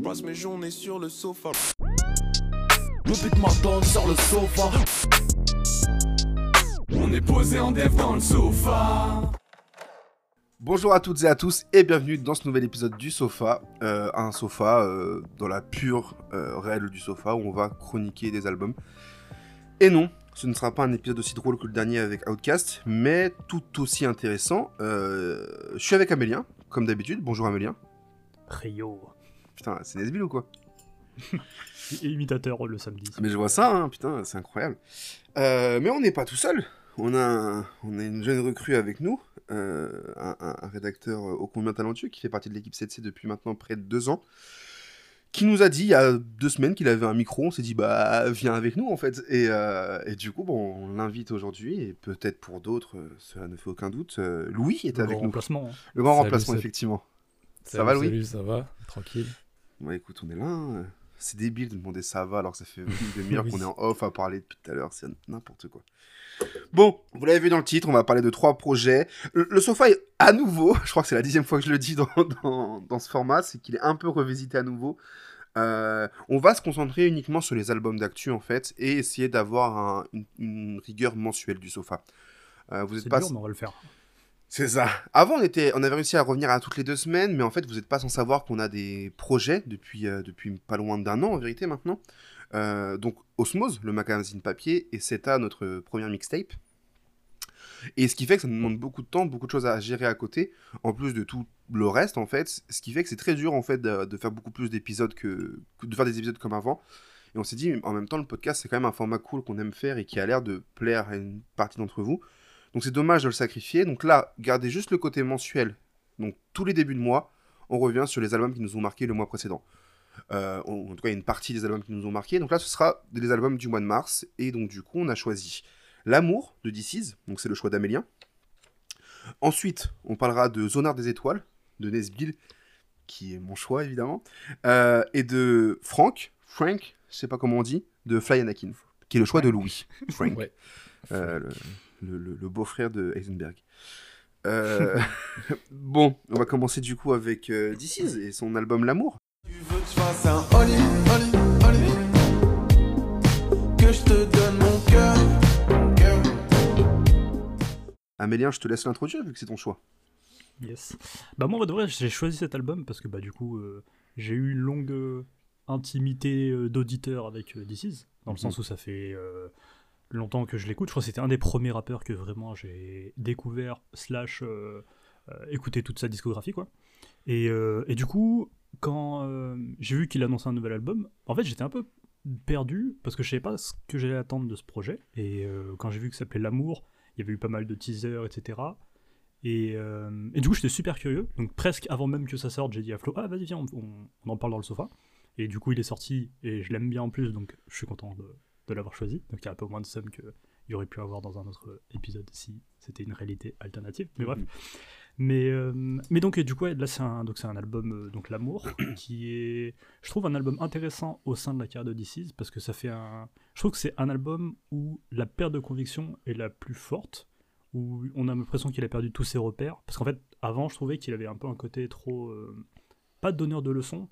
Je passe mes journées sur le sofa. Le beat m'attend sur le sofa. On est posé en dev dans le sofa. Bonjour à toutes et à tous et bienvenue dans ce nouvel épisode du Sofa, euh, un sofa euh, dans la pure euh, réelle du sofa où on va chroniquer des albums. Et non, ce ne sera pas un épisode aussi drôle que le dernier avec Outcast, mais tout aussi intéressant. Euh, je suis avec Amélien, comme d'habitude. Bonjour Amélien. Rio. Putain, c'est Nesbill ou quoi Et imitateur le samedi. Mais je vois ça, hein, putain, c'est incroyable. Euh, mais on n'est pas tout seul. On a, un- on a une jeune recrue avec nous, euh, un, un- un rédacteur ô combien talentueux qui fait partie de l'équipe 7C depuis maintenant près de deux ans, qui nous a dit il y a deux semaines qu'il avait un micro. On s'est dit bah viens avec nous en fait. Et, euh, et du coup bon, on l'invite aujourd'hui et peut-être pour d'autres, euh, cela ne fait aucun doute. euh, Louis est Le avec grand nous. remplacement. hein. Le grand Salut, remplacement salut. effectivement. Ça va, Louis? Salut, ça va? Tranquille. Ouais, écoute, on est là. hein. C'est débile de demander ça va alors que ça fait une demi-heure qu'on est en off à parler depuis tout à l'heure. C'est n'importe quoi. Bon, vous l'avez vu dans le titre, on va parler de trois projets. Le, le sofa est à nouveau, je crois que c'est la dixième fois que je le dis dans, dans, dans ce format, c'est qu'il est un peu revisité à nouveau. Euh, on va se concentrer uniquement sur les albums d'actu en fait et essayer d'avoir un- une, une rigueur mensuelle du sofa. Euh, vous êtes pas dur, mais on va le faire. C'est ça. Avant, on, on avait réussi à revenir à toutes les deux semaines, mais en fait, vous n'êtes pas sans savoir qu'on a des projets depuis, euh, pas loin d'un an, en vérité, maintenant. Euh, donc, Osmose, le magazine papier, et CETA, notre première mixtape. Et ce qui fait que ça nous demande beaucoup de temps, beaucoup de choses à gérer à côté, en plus de tout le reste, en fait. Ce qui fait que c'est très dur, en fait, de, de faire beaucoup plus d'épisodes que, que de faire des épisodes comme avant. Et on s'est dit, en même temps, le podcast, c'est quand même un format cool qu'on aime faire et qui a l'air de plaire à une partie d'entre vous. Donc c'est dommage de le sacrifier. Donc là, gardez juste le côté mensuel. Donc tous les débuts de mois, on revient sur les albums qui nous ont marqué le mois précédent. Euh, en en tout cas, il y a une partie des albums qui nous ont marqué. Donc là, ce sera des albums du mois de mars. Et donc du coup, on a choisi L'amour de DC's. Donc c'est le choix d'Amélien. Ensuite, on parlera de Zonard des étoiles de Nesbill, qui est mon choix évidemment. Euh, et de Frank, Frank, je sais pas comment on dit, de Fly Anakin, qui est le choix de Louis. Frank. Ouais. Euh, le, le- le beau-frère de Heisenberg. Euh, bon, on va commencer du coup avec euh, DC's et son album L'amour. Tu veux que je fasse un Oli, Oli, Oli Que je te donne mon cœur, mon cœur. Amélien, je te laisse l'introduire vu que c'est ton choix. Yes. Bah moi, en vrai, de vrai, j'ai choisi cet album parce que bah du coup, euh, j'ai eu une longue euh, intimité euh, d'auditeur avec euh, This Is, dans le Mhm. sens où ça fait euh, longtemps que je l'écoute. Je crois que c'était un des premiers rappeurs que vraiment j'ai découvert slash euh, euh, écouté toute sa discographie quoi. Et, euh, du coup, quand j'ai vu qu'il annonçait un nouvel album, en fait j'étais un peu perdu parce que je savais pas ce que j'allais attendre de ce projet. Et quand j'ai vu que ça s'appelait L'amour, il y avait eu pas mal de teasers, etc. Et, et du coup, j'étais super curieux. Donc, presque avant même que ça sorte, j'ai dit à Flo Ah, vas-y, viens, on, on- on en parle dans le sofa. Et du coup, il est sorti et je l'aime bien en plus, donc je suis content de, de l'avoir choisi. Donc, il y a un peu moins de somme qu'il y aurait pu avoir dans un autre épisode si c'était une réalité alternative. Mais bref. Mhm. Mais, euh, mais donc, et du coup, là, c'est un, donc c'est un album, euh, donc L'amour, qui est, je trouve, un album intéressant au sein de la carrière de DC's parce que ça fait un. Je trouve que c'est un album où la perte de conviction est la plus forte où on a l'impression qu'il a perdu tous ses repères. Parce qu'en fait, avant, je trouvais qu'il avait un peu un côté trop. euh, pas donneur de leçons,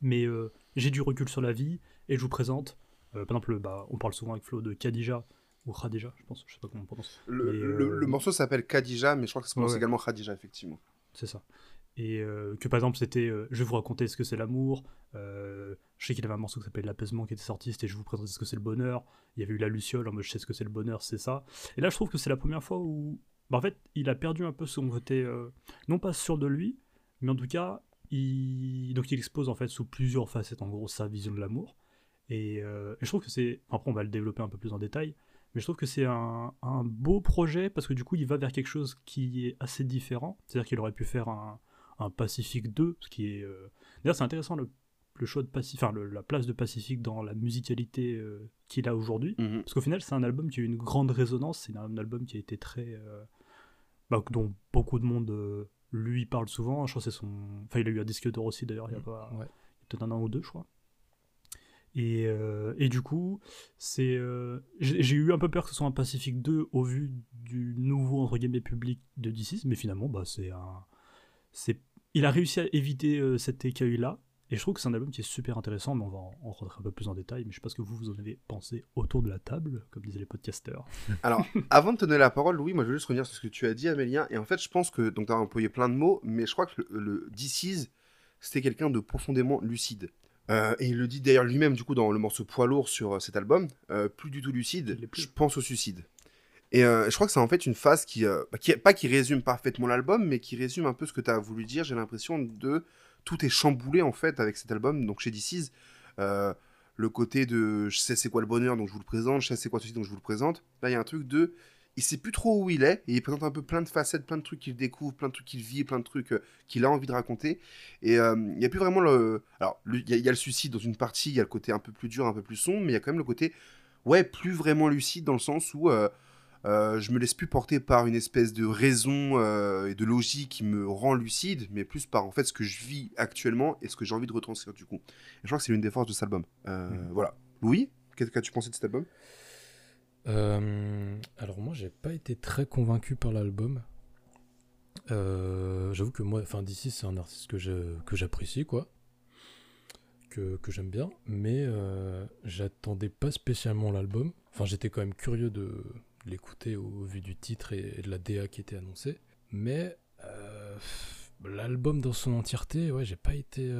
mais euh, j'ai du recul sur la vie et je vous présente. Euh, par exemple, bah, on parle souvent avec Flo de Khadija, ou Khadija, je pense, je sais pas comment on prononce. Le, euh, le morceau s'appelle Khadija, mais je crois que ça se prononce Ouais, ouais. également Khadija, effectivement. C'est ça. Et euh, que par exemple, c'était euh, Je vais vous raconter ce que c'est l'amour. euh, je sais qu'il avait un morceau qui s'appelait L'apaisement qui était sorti, c'était Je vous présente ce que c'est le bonheur. Il y avait eu La Luciole, en mode Je sais ce que c'est le bonheur, c'est ça. Et là, je trouve que c'est la première fois où. bah, en fait, il a perdu un peu son côté. non pas sûr de lui, mais en tout cas, il. Donc, il expose en fait sous plusieurs facettes, en gros, sa vision de l'amour. Et, euh, et je trouve que c'est. Après, on va le développer un peu plus en détail. Mais je trouve que c'est un, un beau projet parce que du coup, il va vers quelque chose qui est assez différent. C'est-à-dire qu'il aurait pu faire un, un Pacific 2, ce qui est. euh, D'ailleurs, c'est intéressant le, le choix de Pacific, enfin le- la place de Pacific dans la musicalité euh, qu'il a aujourd'hui. Mhm. Parce qu'au final, c'est un album qui a eu une grande résonance. C'est un album qui a été très. euh, bah, dont beaucoup de monde lui parle souvent. Je crois que c'est son. Enfin, il a eu un disque d'or aussi d'ailleurs, il y a pas. Ouais. il y a peut-être un an ou deux, je crois. Et, euh, et du coup, c'est, euh, j'ai eu un peu peur que ce soit un Pacific 2 au vu du nouveau entre guillemets public de DC, mais finalement, bah, c'est un, c'est, il a réussi à éviter euh, cet écueil-là. Et je trouve que c'est un album qui est super intéressant, mais on va en, en rentrer un peu plus en détail. Mais je sais pas ce que vous, vous en avez pensé autour de la table, comme disaient les podcasters. Alors, avant de te donner la parole, Louis, moi je veux juste revenir sur ce que tu as dit, Amélien. Et en fait, je pense que, donc tu as employé plein de mots, mais je crois que le, le DC's, c'était quelqu'un de profondément lucide. Euh, et il le dit d'ailleurs lui-même, du coup, dans le morceau Poids lourd sur euh, cet album, euh, plus du tout lucide, je pense au suicide. Et euh, je crois que c'est en fait une phase qui, euh, bah, qui, pas qui résume parfaitement l'album, mais qui résume un peu ce que tu as voulu dire. J'ai l'impression de tout est chamboulé en fait avec cet album. Donc chez DC's, euh, le côté de je sais c'est quoi le bonheur, donc je vous le présente, je sais c'est quoi ceci, donc je vous le présente. Là, il y a un truc de il sait plus trop où il est et il présente un peu plein de facettes, plein de trucs qu'il découvre, plein de trucs qu'il vit, plein de trucs euh, qu'il a envie de raconter. Et euh, il n'y a plus vraiment le. Alors, il y, a- il y a le suicide dans une partie, il y a le côté un peu plus dur, un peu plus sombre, mais il y a quand même le côté, ouais, plus vraiment lucide dans le sens où euh, euh, je me laisse plus porter par une espèce de raison euh, et de logique qui me rend lucide, mais plus par en fait ce que je vis actuellement et ce que j'ai envie de retranscrire du coup. Et je crois que c'est l'une des forces de cet album. Euh, Mhm. Voilà. Louis, qu'as-tu pensé de cet album? Euh, alors moi j'ai pas été très convaincu par l'album. Euh, J'avoue que moi, enfin d'ici c'est un artiste que je- que j'apprécie quoi, que, que j'aime bien, mais euh, j'attendais pas spécialement l'album. Enfin j'étais quand même curieux de l'écouter au vu du titre et, et de la DA qui était annoncée, mais l'album dans son entièreté, ouais j'ai pas été,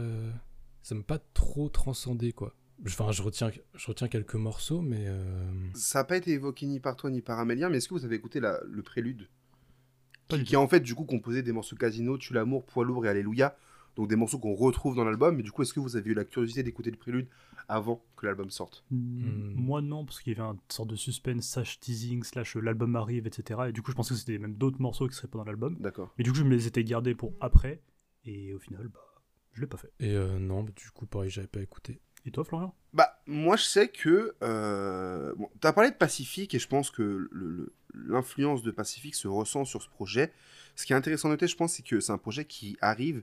ça m'a pas trop transcendé quoi. Enfin je retiens je retiens quelques morceaux, mais euh, Ça n'a pas été évoqué ni par toi ni par Amélien, mais est-ce que vous avez écouté la- le prélude? Pas qui, qui est en fait du coup composé des morceaux Casino, Tue l'amour, Poids lourd et Alléluia, donc des morceaux qu'on retrouve dans l'album. Mais du coup, est-ce que vous avez eu la curiosité d'écouter le prélude avant que l'album sorte? Hmm, Moi non, parce qu'il y avait une sorte de suspense, slash teasing, slash euh, l'album arrive, etc. Et du coup, je pensais que c'était même d'autres morceaux qui seraient pas dans l'album. D'accord. Mais du coup, je me les étais gardés pour après. Et au final, bah, je l'ai pas fait. Et euh, non, bah, du coup, pareil, j'avais pas écouté. Et toi, Florian Bah, moi, je sais que. Euh... Bon, tu as parlé de Pacifique et je pense que l'influence de Pacifique se ressent sur ce projet. Ce qui est intéressant de noter, je pense, c'est que c'est un projet qui arrive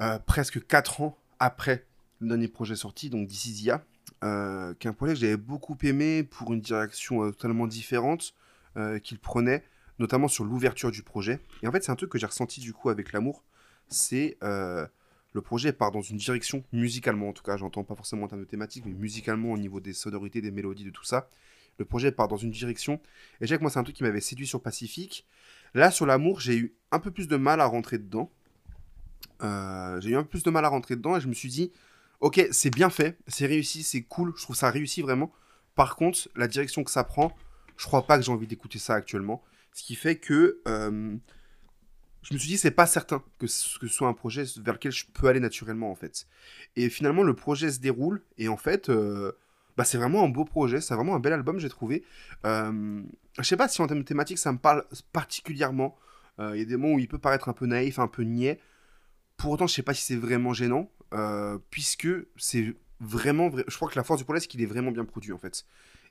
euh, presque 4 ans après le dernier projet sorti, donc This euh, qui est un projet que j'avais beaucoup aimé pour une direction euh, totalement différente euh, qu'il prenait, notamment sur l'ouverture du projet. Et en fait, c'est un truc que j'ai ressenti du coup avec l'amour. C'est. Le projet part dans une direction, musicalement en tout cas, j'entends pas forcément en termes de thématique, mais musicalement au niveau des sonorités, des mélodies, de tout ça. Le projet part dans une direction. Et que moi, c'est un truc qui m'avait séduit sur Pacifique. Là, sur l'amour, j'ai eu un peu plus de mal à rentrer dedans. Euh, j'ai eu un peu plus de mal à rentrer dedans et je me suis dit, ok, c'est bien fait, c'est réussi, c'est cool, je trouve ça réussi vraiment. Par contre, la direction que ça prend, je crois pas que j'ai envie d'écouter ça actuellement. Ce qui fait que euh, je me suis dit, c'est pas certain que ce, soit un projet vers lequel je peux aller naturellement, en fait. Et finalement, le projet se déroule, et en fait, euh, bah, c'est vraiment un beau projet, c'est vraiment un bel album, j'ai trouvé. Euh, je sais pas si en termes de thématique, ça me parle particulièrement. Euh, Il y a des moments où il peut paraître un peu naïf, un peu niais. Pour autant, je sais pas si c'est vraiment gênant, euh, puisque c'est vraiment... vrai- Je crois que la force du projet, c'est qu'il est vraiment bien produit, en fait.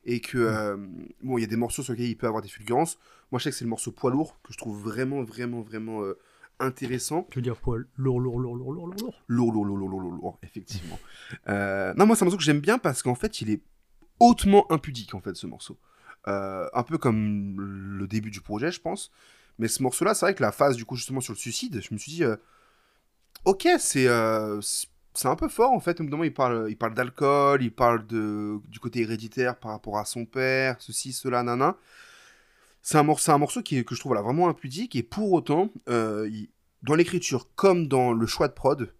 Et que, euh, bon, il y a des morceaux sur lesquels il peut avoir des fulgurances. Moi, je sais que c'est le morceau poids lourd, que je trouve vraiment, vraiment, vraiment euh, intéressant. Tu veux dire poil lourd, lourd, lourd, lourd, lourd, lourd, lourd Lourd, lourd, lourd, lourd, lourd, lourd, lourd, effectivement. Euh, non, moi, c'est un morceau que j'aime bien parce qu'en fait, il est hautement impudique, en fait, ce morceau. Euh, un peu comme le début du projet, je pense. Mais ce morceau-là, c'est vrai que la phase, du coup, justement, sur le suicide, je me suis dit, ok, c'est c'est un peu fort, en fait. Au moment, il parle, il parle d'alcool, il parle du côté héréditaire par rapport à son père, ceci, cela, nana. C'est un, morceau, qui que je trouve vraiment impudique, et pour autant, euh, dans l'écriture comme dans le choix de prod,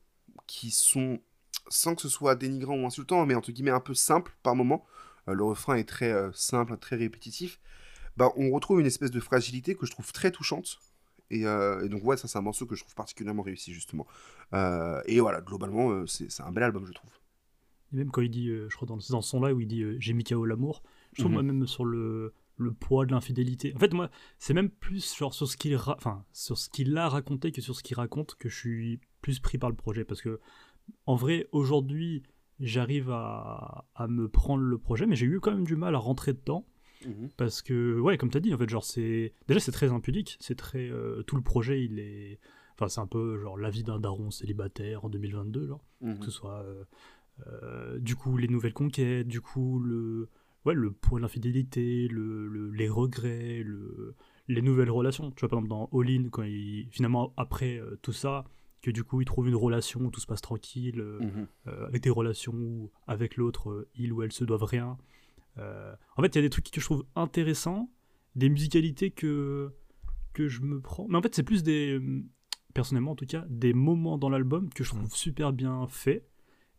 qui sont, sans que ce soit dénigrant ou insultant, mais entre guillemets un peu simple par moment, euh, le refrain est très euh, simple, très répétitif, bah, on retrouve une espèce de fragilité que je trouve très touchante. Et, euh, et donc, ouais, ça, c'est un morceau que je trouve particulièrement réussi, justement. Euh, et voilà, globalement, euh, c'est c'est un bel album, je trouve. Et même quand il dit, je crois dans, dans ce son-là où il dit j'ai mis KO l'amour, je trouve Mhm. moi même sur le, le poids de l'infidélité. En fait, moi, c'est même plus genre sur ce qu'il ra- enfin, sur ce qu'il a raconté que sur ce qu'il raconte que je suis plus pris par le projet. Parce que, en vrai, aujourd'hui, j'arrive à, à me prendre le projet, mais j'ai eu quand même du mal à rentrer dedans. Parce que, ouais, comme t'as dit, en fait, genre, c'est. Déjà, c'est très impudique. C'est très. euh, tout le projet, il est. Enfin, c'est un peu, genre, la vie d'un daron célibataire en 2022, genre. Mhm. Que ce soit. euh, euh, du coup, les nouvelles conquêtes, du coup, le. Ouais, le poids de l'infidélité, le, le- les regrets, le, les nouvelles relations. Tu vois, par exemple, dans All In, quand il. Finalement, après tout ça, que du coup il trouve une relation où tout se passe tranquille, euh, Mhm. euh, avec des relations où avec l'autre, euh, il ou elle se doivent rien. Euh, en fait, il y a des trucs que je trouve intéressants, des musicalités que, que je me prends. Mais en fait, c'est plus des, euh, personnellement en tout cas, des moments dans l'album que je trouve super bien faits.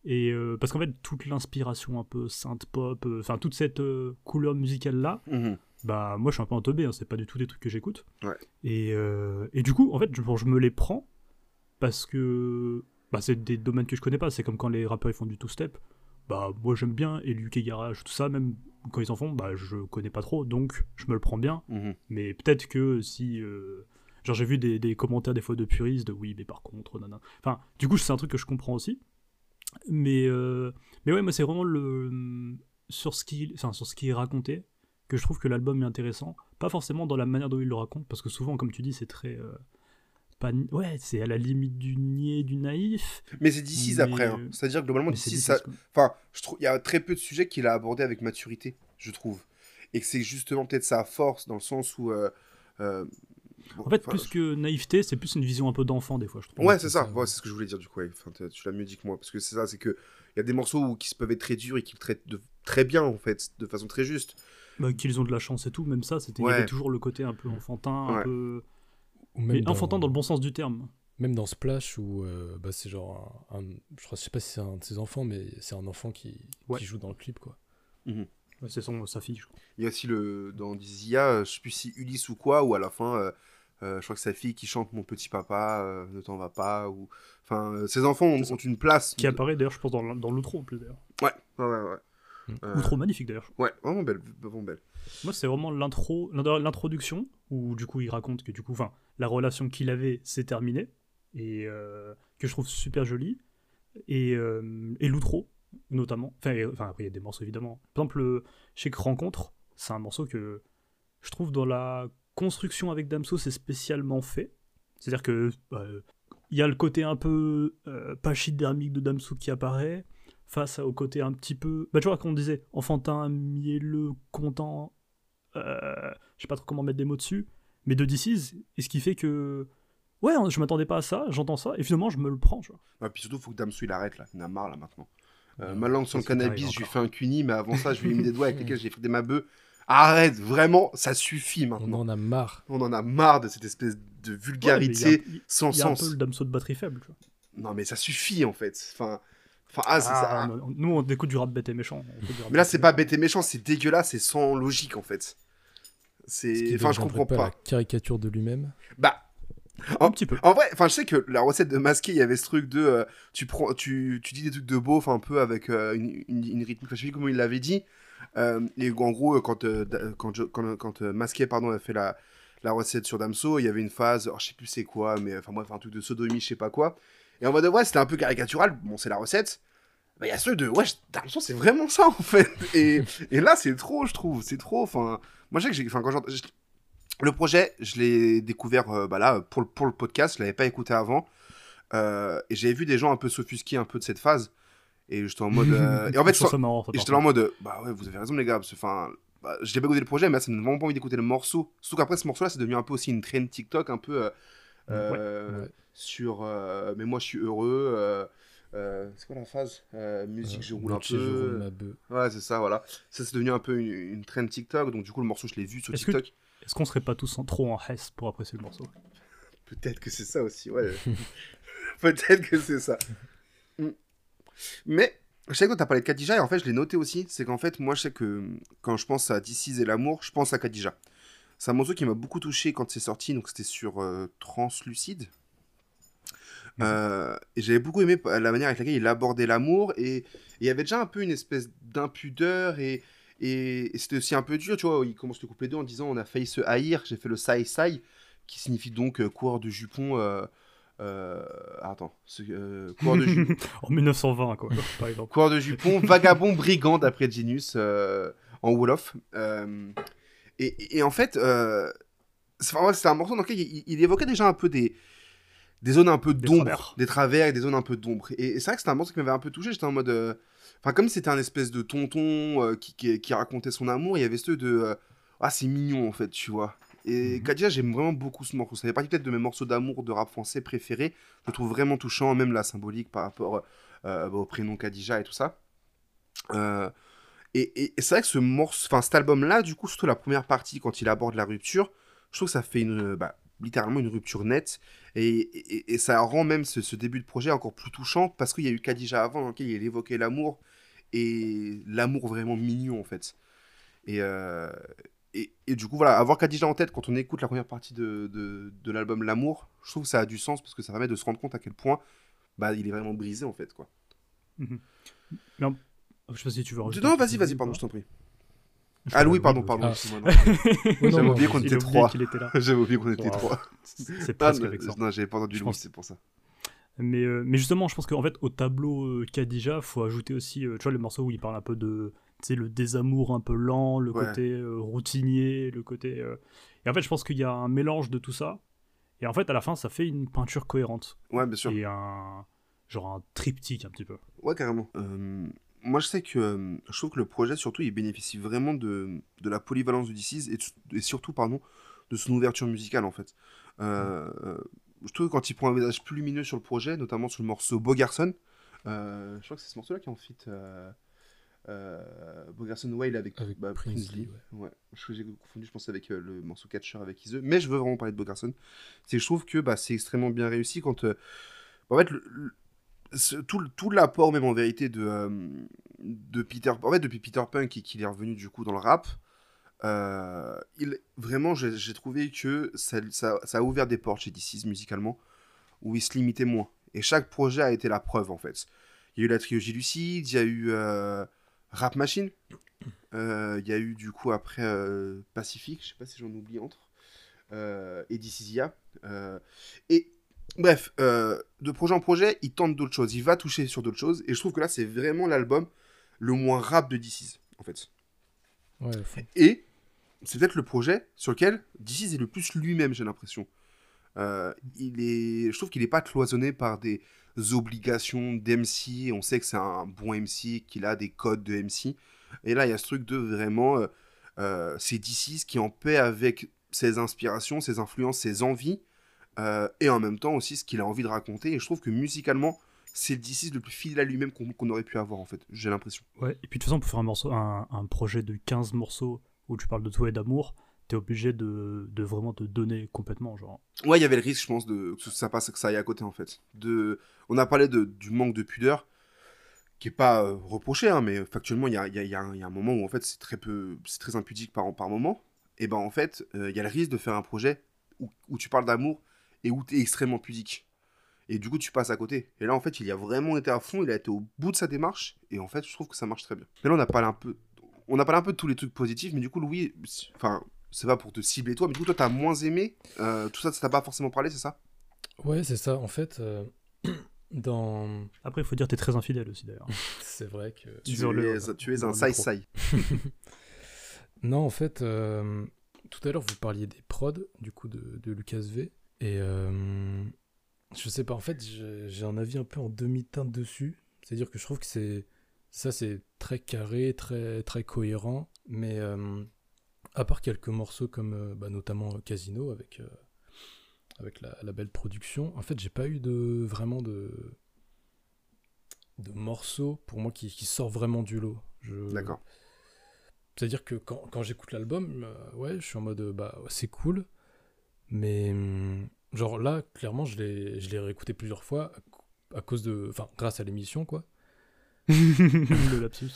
Et euh, parce qu'en fait, toute l'inspiration un peu synth pop, euh, enfin toute cette euh, couleur musicale là, Mhm. bah moi je suis un peu entobé, hein, c'est pas du tout des trucs que j'écoute. Ouais. Et, et du coup, en fait, je, bon, je me les prends parce que bah, c'est des domaines que je connais pas. C'est comme quand les rappeurs ils font du two-step. Bah moi j'aime bien, et Luke et Garage, tout ça, même quand ils en font, bah je connais pas trop, donc je me le prends bien. Mhm. Mais peut-être que si. euh, Genre, j'ai vu des, des commentaires des fois de puristes, de oui, mais par contre, nanana. Enfin, du coup, c'est un truc que je comprends aussi. Mais, euh, mais ouais, moi, c'est vraiment le. Sur ce, qui, enfin, sur ce qui est raconté, que je trouve que l'album est intéressant. Pas forcément dans la manière dont il le raconte, parce que souvent, comme tu dis, c'est très. euh, pas, ouais, c'est à la limite du niais, du naïf. Mais c'est d'ici Mais- après. hein. C'est-à-dire que globalement, Mais c'est d'ici, des ça. choses- Enfin, je trouve, il y a très peu de sujets qu'il a abordés avec maturité, je trouve. Et que c'est justement peut-être sa force dans le sens où. euh, euh, bon, En fait, plus que naïveté, c'est plus une vision un peu d'enfant, des fois, je trouve. Ouais, c'est ça. ça, Ouais, ouais. c'est ce que je voulais dire du coup. ouais. Enfin, t'as- tu l'as mieux dit que moi. Parce que c'est ça, c'est que il y a des morceaux où, qui se peuvent être très durs et qui le traitent de... très bien, en fait, de façon très juste. Bah, qu'ils ont de la chance et tout, même ça, c'était il y Ouais. avait toujours le côté un peu enfantin, un peu. Ou Mais enfantin dans le bon sens du terme. Même dans Splash, où euh, bah, c'est genre un, un- Je crois, je sais pas si c'est un de ses enfants, mais c'est un enfant qui, Ouais. qui joue dans le clip, quoi. Ouais, c'est son, sa fille, je crois. Il y a aussi le dans Dizia, euh, je sais plus si Ulysse ou quoi, ou à la fin, euh, euh, je crois que sa fille qui chante Mon petit papa, euh, ne t'en va pas, ou. Enfin, euh, ses enfants ont, ont une place. Qui apparaît d'ailleurs, je pense, dans, dans l'outro en plus d'ailleurs. Ouais, ouais, ouais. ouais. Mm. Euh, Outro magnifique d'ailleurs. Ouais, vraiment belle, vraiment belle. Moi, c'est vraiment l'intro, l'introduction, où du coup, il raconte que du coup, enfin, la relation qu'il avait s'est terminée, et euh, que je trouve super jolie, et, euh, et l'outro, notamment. Enfin, enfin, après, il y a des morceaux évidemment. Par exemple, le chez Rencontre, c'est un morceau que je trouve dans la construction avec Damso, c'est spécialement fait. C'est-à-dire que euh, il y a le côté un peu euh, pachydermique de Damso qui apparaît, face au côté un petit peu. Bah, tu vois, quand on disait enfantin, mielleux, content, euh, je sais pas trop comment mettre des mots dessus, mais de DC's, et ce qui fait que. Ouais, je m'attendais pas à ça, j'entends ça, et finalement je me le prends, tu vois. Ouais, puis surtout, faut que Damso il arrête là, il en a marre là maintenant. Euh, Ouais, ma langue sur le cannabis, je lui fais un cuni, mais avant ça, je lui ai mis des doigts avec lesquels j'ai fait ma bœuf. Arrête, vraiment, ça suffit On maintenant. en a marre. On en a marre de cette espèce de Ouais, vulgarité y a- sans y a un sens. peu le Damso de batterie faible, tu vois. Non, mais ça suffit en fait. Enfin, enfin ah, c'est ça. Ah, non, nous, on écoute du rap bête et méchant. on rap Mais là, c'est pas bête et méchant, c'est dégueulasse, c'est sans logique en fait. Ce C'est. Enfin, je comprends pas. la caricature de lui-même. Bah, Un petit peu. en vrai, enfin, je sais que la recette de masquer, il y avait ce truc de. euh, tu, prends, tu, tu dis des trucs de beauf un peu avec euh, une, une, une rythmique, enfin, je sais plus comment il l'avait dit. Euh, et en gros, quand, euh, quand, quand, quand euh, Masqué pardon, a fait la, la recette sur Damso, il y avait une phase, alors, je sais plus c'est quoi, mais enfin bref, un truc de sodomie, je sais pas quoi. Et en mode, ouais, c'était un peu caricatural, bon, c'est la recette. Bah, il y a ceux de, ouais, je- Damso, c'est vraiment ça, en fait. Et, et là, c'est trop, je trouve, c'est trop, enfin... Moi, je sais que j'ai... Enfin, quand j'entends... je- Le projet, je l'ai découvert, euh, bah là, pour le, pour le podcast, je l'avais pas écouté avant. Euh, et j'avais vu des gens un peu s'offusquer un peu de cette phase. Et j'étais en mode... euh, Et en fait, Je marrant. et par j'étais en mode, bah ouais, vous avez raison, les gars. Parce que, enfin, bah, j'ai pas écouté le projet, mais là, ça me donne vraiment pas envie d'écouter le morceau. Surtout qu'après, ce morceau-là, c'est devenu un peu aussi une trend TikTok, un peu euh, Ouais. sur. euh, mais moi, je suis heureux. euh, c'est quoi la phase Musique, je roule un je roule peu. ma bœuf. Ouais, c'est ça, voilà. Ça, c'est devenu un peu une, une trend TikTok. Donc, du coup, le morceau, je l'ai vu sur que- TikTok. Est-ce qu'on serait pas tous en- trop en hess pour apprécier le morceau? Peut-être que c'est ça aussi, ouais. Peut-être que c'est ça. Mm. Mais, je sais que t'as parlé de Khadija, et en fait, je l'ai noté aussi. C'est qu'en fait, moi, je sais que quand je pense à DC's et l'amour, je pense à Khadija. C'est un morceau qui m'a beaucoup touché quand c'est sorti, donc c'était sur euh, Translucide. Euh, et j'avais beaucoup aimé la manière avec laquelle il abordait l'amour, et il y avait déjà un peu une espèce d'impudeur, et, et, et c'était aussi un peu dur, tu vois. Il commence le couplet 2 en disant On a failli se haïr, j'ai fait le sai sai qui signifie donc euh, coureur de jupons. Euh, euh, attends, euh, coureur de jupons. En 1920, quoi, par exemple. coureur de jupons, vagabond brigand d'après Genius euh, en Wolof. Et, et en fait, euh, c'est enfin, ouais, c'était un morceau dans lequel il, il évoquait déjà un peu des, des zones un peu d'ombre, des travers et des zones un peu d'ombre. Et, et c'est vrai que c'était un morceau qui m'avait un peu touché. J'étais en mode. euh, Enfin, comme c'était un espèce de tonton euh, qui, qui, qui racontait son amour, il y avait ce de. euh, ah, c'est mignon en fait, tu vois. Et Mhm. Kadija, j'aime vraiment beaucoup ce morceau. Ça fait partie peut-être de mes morceaux d'amour de rap français préférés. Je le trouve vraiment touchant, même la symbolique par rapport euh, bah, au prénom Kadija et tout ça. Euh, et c'est vrai que cet album-là, du coup, surtout la première partie, quand il aborde la rupture, je trouve que ça fait une, bah, littéralement une rupture nette. Et, ça rend même ce, début de projet encore plus touchant parce qu'il y a eu Kadija avant, dans lequel il évoquait l'amour et l'amour vraiment mignon en fait. Et, euh, et, du coup, voilà, avoir Kadija en tête quand on écoute la première partie de, l'album L'amour, je trouve que ça a du sens parce que ça permet de se rendre compte à quel point bah, il est vraiment brisé en fait. quoi. Je sais pas si tu veux rajouter Non, vas-y, vas-y, pardon, je t'en prie. Je Ah, Louis, pardon, pardon. Ah. non. Non, J'avais non, oublié qu'on était trois. J'avais oublié qu'on était trois. C'est Ah, presque non, avec ça. non, j'avais pas entendu Louis, c'est pour ça. Mais, euh, mais justement, je pense qu'en fait, au tableau euh, Kadija, faut ajouter aussi, euh, tu vois, le morceau où il parle un peu de, tu sais, le désamour un peu lent, le Ouais. côté euh, routinier, le côté. euh, Et en fait, je pense qu'il y a un mélange de tout ça. Et en fait, à la fin, ça fait une peinture cohérente Ouais, bien sûr. et un genre un triptyque un petit peu. Ouais, carrément. Moi, je sais que euh, je trouve que le projet, surtout, il bénéficie vraiment de, de la polyvalence du DC's et, surtout, pardon, de son ouverture musicale, en fait. Euh, euh, je trouve que quand il prend un visage plus lumineux sur le projet, notamment sur le morceau Beau Garçon, euh, je crois que c'est ce morceau-là qui est en fit. Euh, euh, Beau Garçon Whale avec, Avec bah, Prince Prince Lee. Lee, Ouais. Je j'ai confondu, je pense, avec le morceau Catcher avec Ize. Mais je veux vraiment parler de Beau Garçon. C'est je trouve que bah, c'est extrêmement bien réussi quand. euh, en fait, le- le- ce- tout, tout l'apport même en vérité de, euh, de Peter en fait depuis Peter Punk et qu'il est revenu du coup dans le rap euh, il vraiment j'ai trouvé que ça, ça, a ouvert des portes chez DC's musicalement où il se limitait moins. Et chaque projet a été la preuve en fait. Il y a eu la trilogie Lucide il y a eu euh, Rap Machine il y a eu du coup après Pacific je sais pas si j'en oublie entre et DC'S euh, et Bref, euh, de projet en projet, il tente d'autres choses. Il va toucher sur d'autres choses. Et je trouve que là, c'est vraiment l'album le moins rap de DC's, en fait. Ouais. Et c'est peut-être le projet sur lequel DC's est le plus lui-même, j'ai l'impression. Euh, il est, je trouve qu'il n'est pas cloisonné par des obligations d'MC. On sait que c'est un bon MC, qu'il a des codes de MC. Et là, il y a ce truc de vraiment. euh, c'est DC's qui est en paix avec ses inspirations, ses influences, ses envies. Euh, et en même temps aussi ce qu'il a envie de raconter. Et je trouve que musicalement, c'est le DC's le plus fidèle à lui-même qu'on aurait pu avoir, en fait. J'ai l'impression. Ouais, et puis de toute façon, pour faire un, morceau, un, un projet de 15 morceaux où tu parles de toi et d'amour, t'es obligé de, de vraiment te donner complètement. Genre. Ouais, il y avait le risque, je pense, de, que ça passe, que ça aille à côté, en fait. De... On a parlé de, du manque de pudeur, qui est pas euh, reproché, hein, mais factuellement, il y a, y a- y a un il y a un moment où, en fait, c'est très, peu, c'est très impudique par, par moment. Et ben, en fait, euh, il y a le risque de faire un projet où, où tu parles d'amour et où tu es extrêmement pudique. Et du coup, tu passes à côté. Et là, en fait, il y a vraiment été à fond, il a été au bout de sa démarche, et en fait, je trouve que ça marche très bien. Mais là, on a parlé un peu... On a parlé un peu de tous les trucs positifs, mais du coup, Louis, enfin, c'est pas pour te cibler toi, mais du coup, toi, t'as moins aimé euh, tout ça, ça t'a pas forcément parlé, c'est ça? Ouais, c'est ça. En fait, euh, dans. Après, il faut dire que t'es très infidèle aussi d'ailleurs. C'est vrai que. tu es, tu es un sai-sai. Non, en fait, euh, tout à l'heure, vous parliez des prods, du coup, de, de Lucas V. Et euh, je sais pas, en fait, j'ai un avis un peu en demi-teinte dessus. C'est-à-dire que je trouve que c'est. Ça, c'est très carré, très, très cohérent. Mais euh, à part quelques morceaux comme euh, bah, notamment Casino avec, euh, avec la, la belle production, en fait, j'ai pas eu de vraiment de de morceaux pour moi qui, qui sort vraiment du lot. Je- D'accord. c'est-à-dire que quand, quand j'écoute l'album, euh, ouais, je suis en mode bah c'est cool, mais hum, genre là, clairement, je l'ai je l'ai réécouté plusieurs fois à, cau- à cause de, enfin, grâce à l'émission quoi. le lapsus.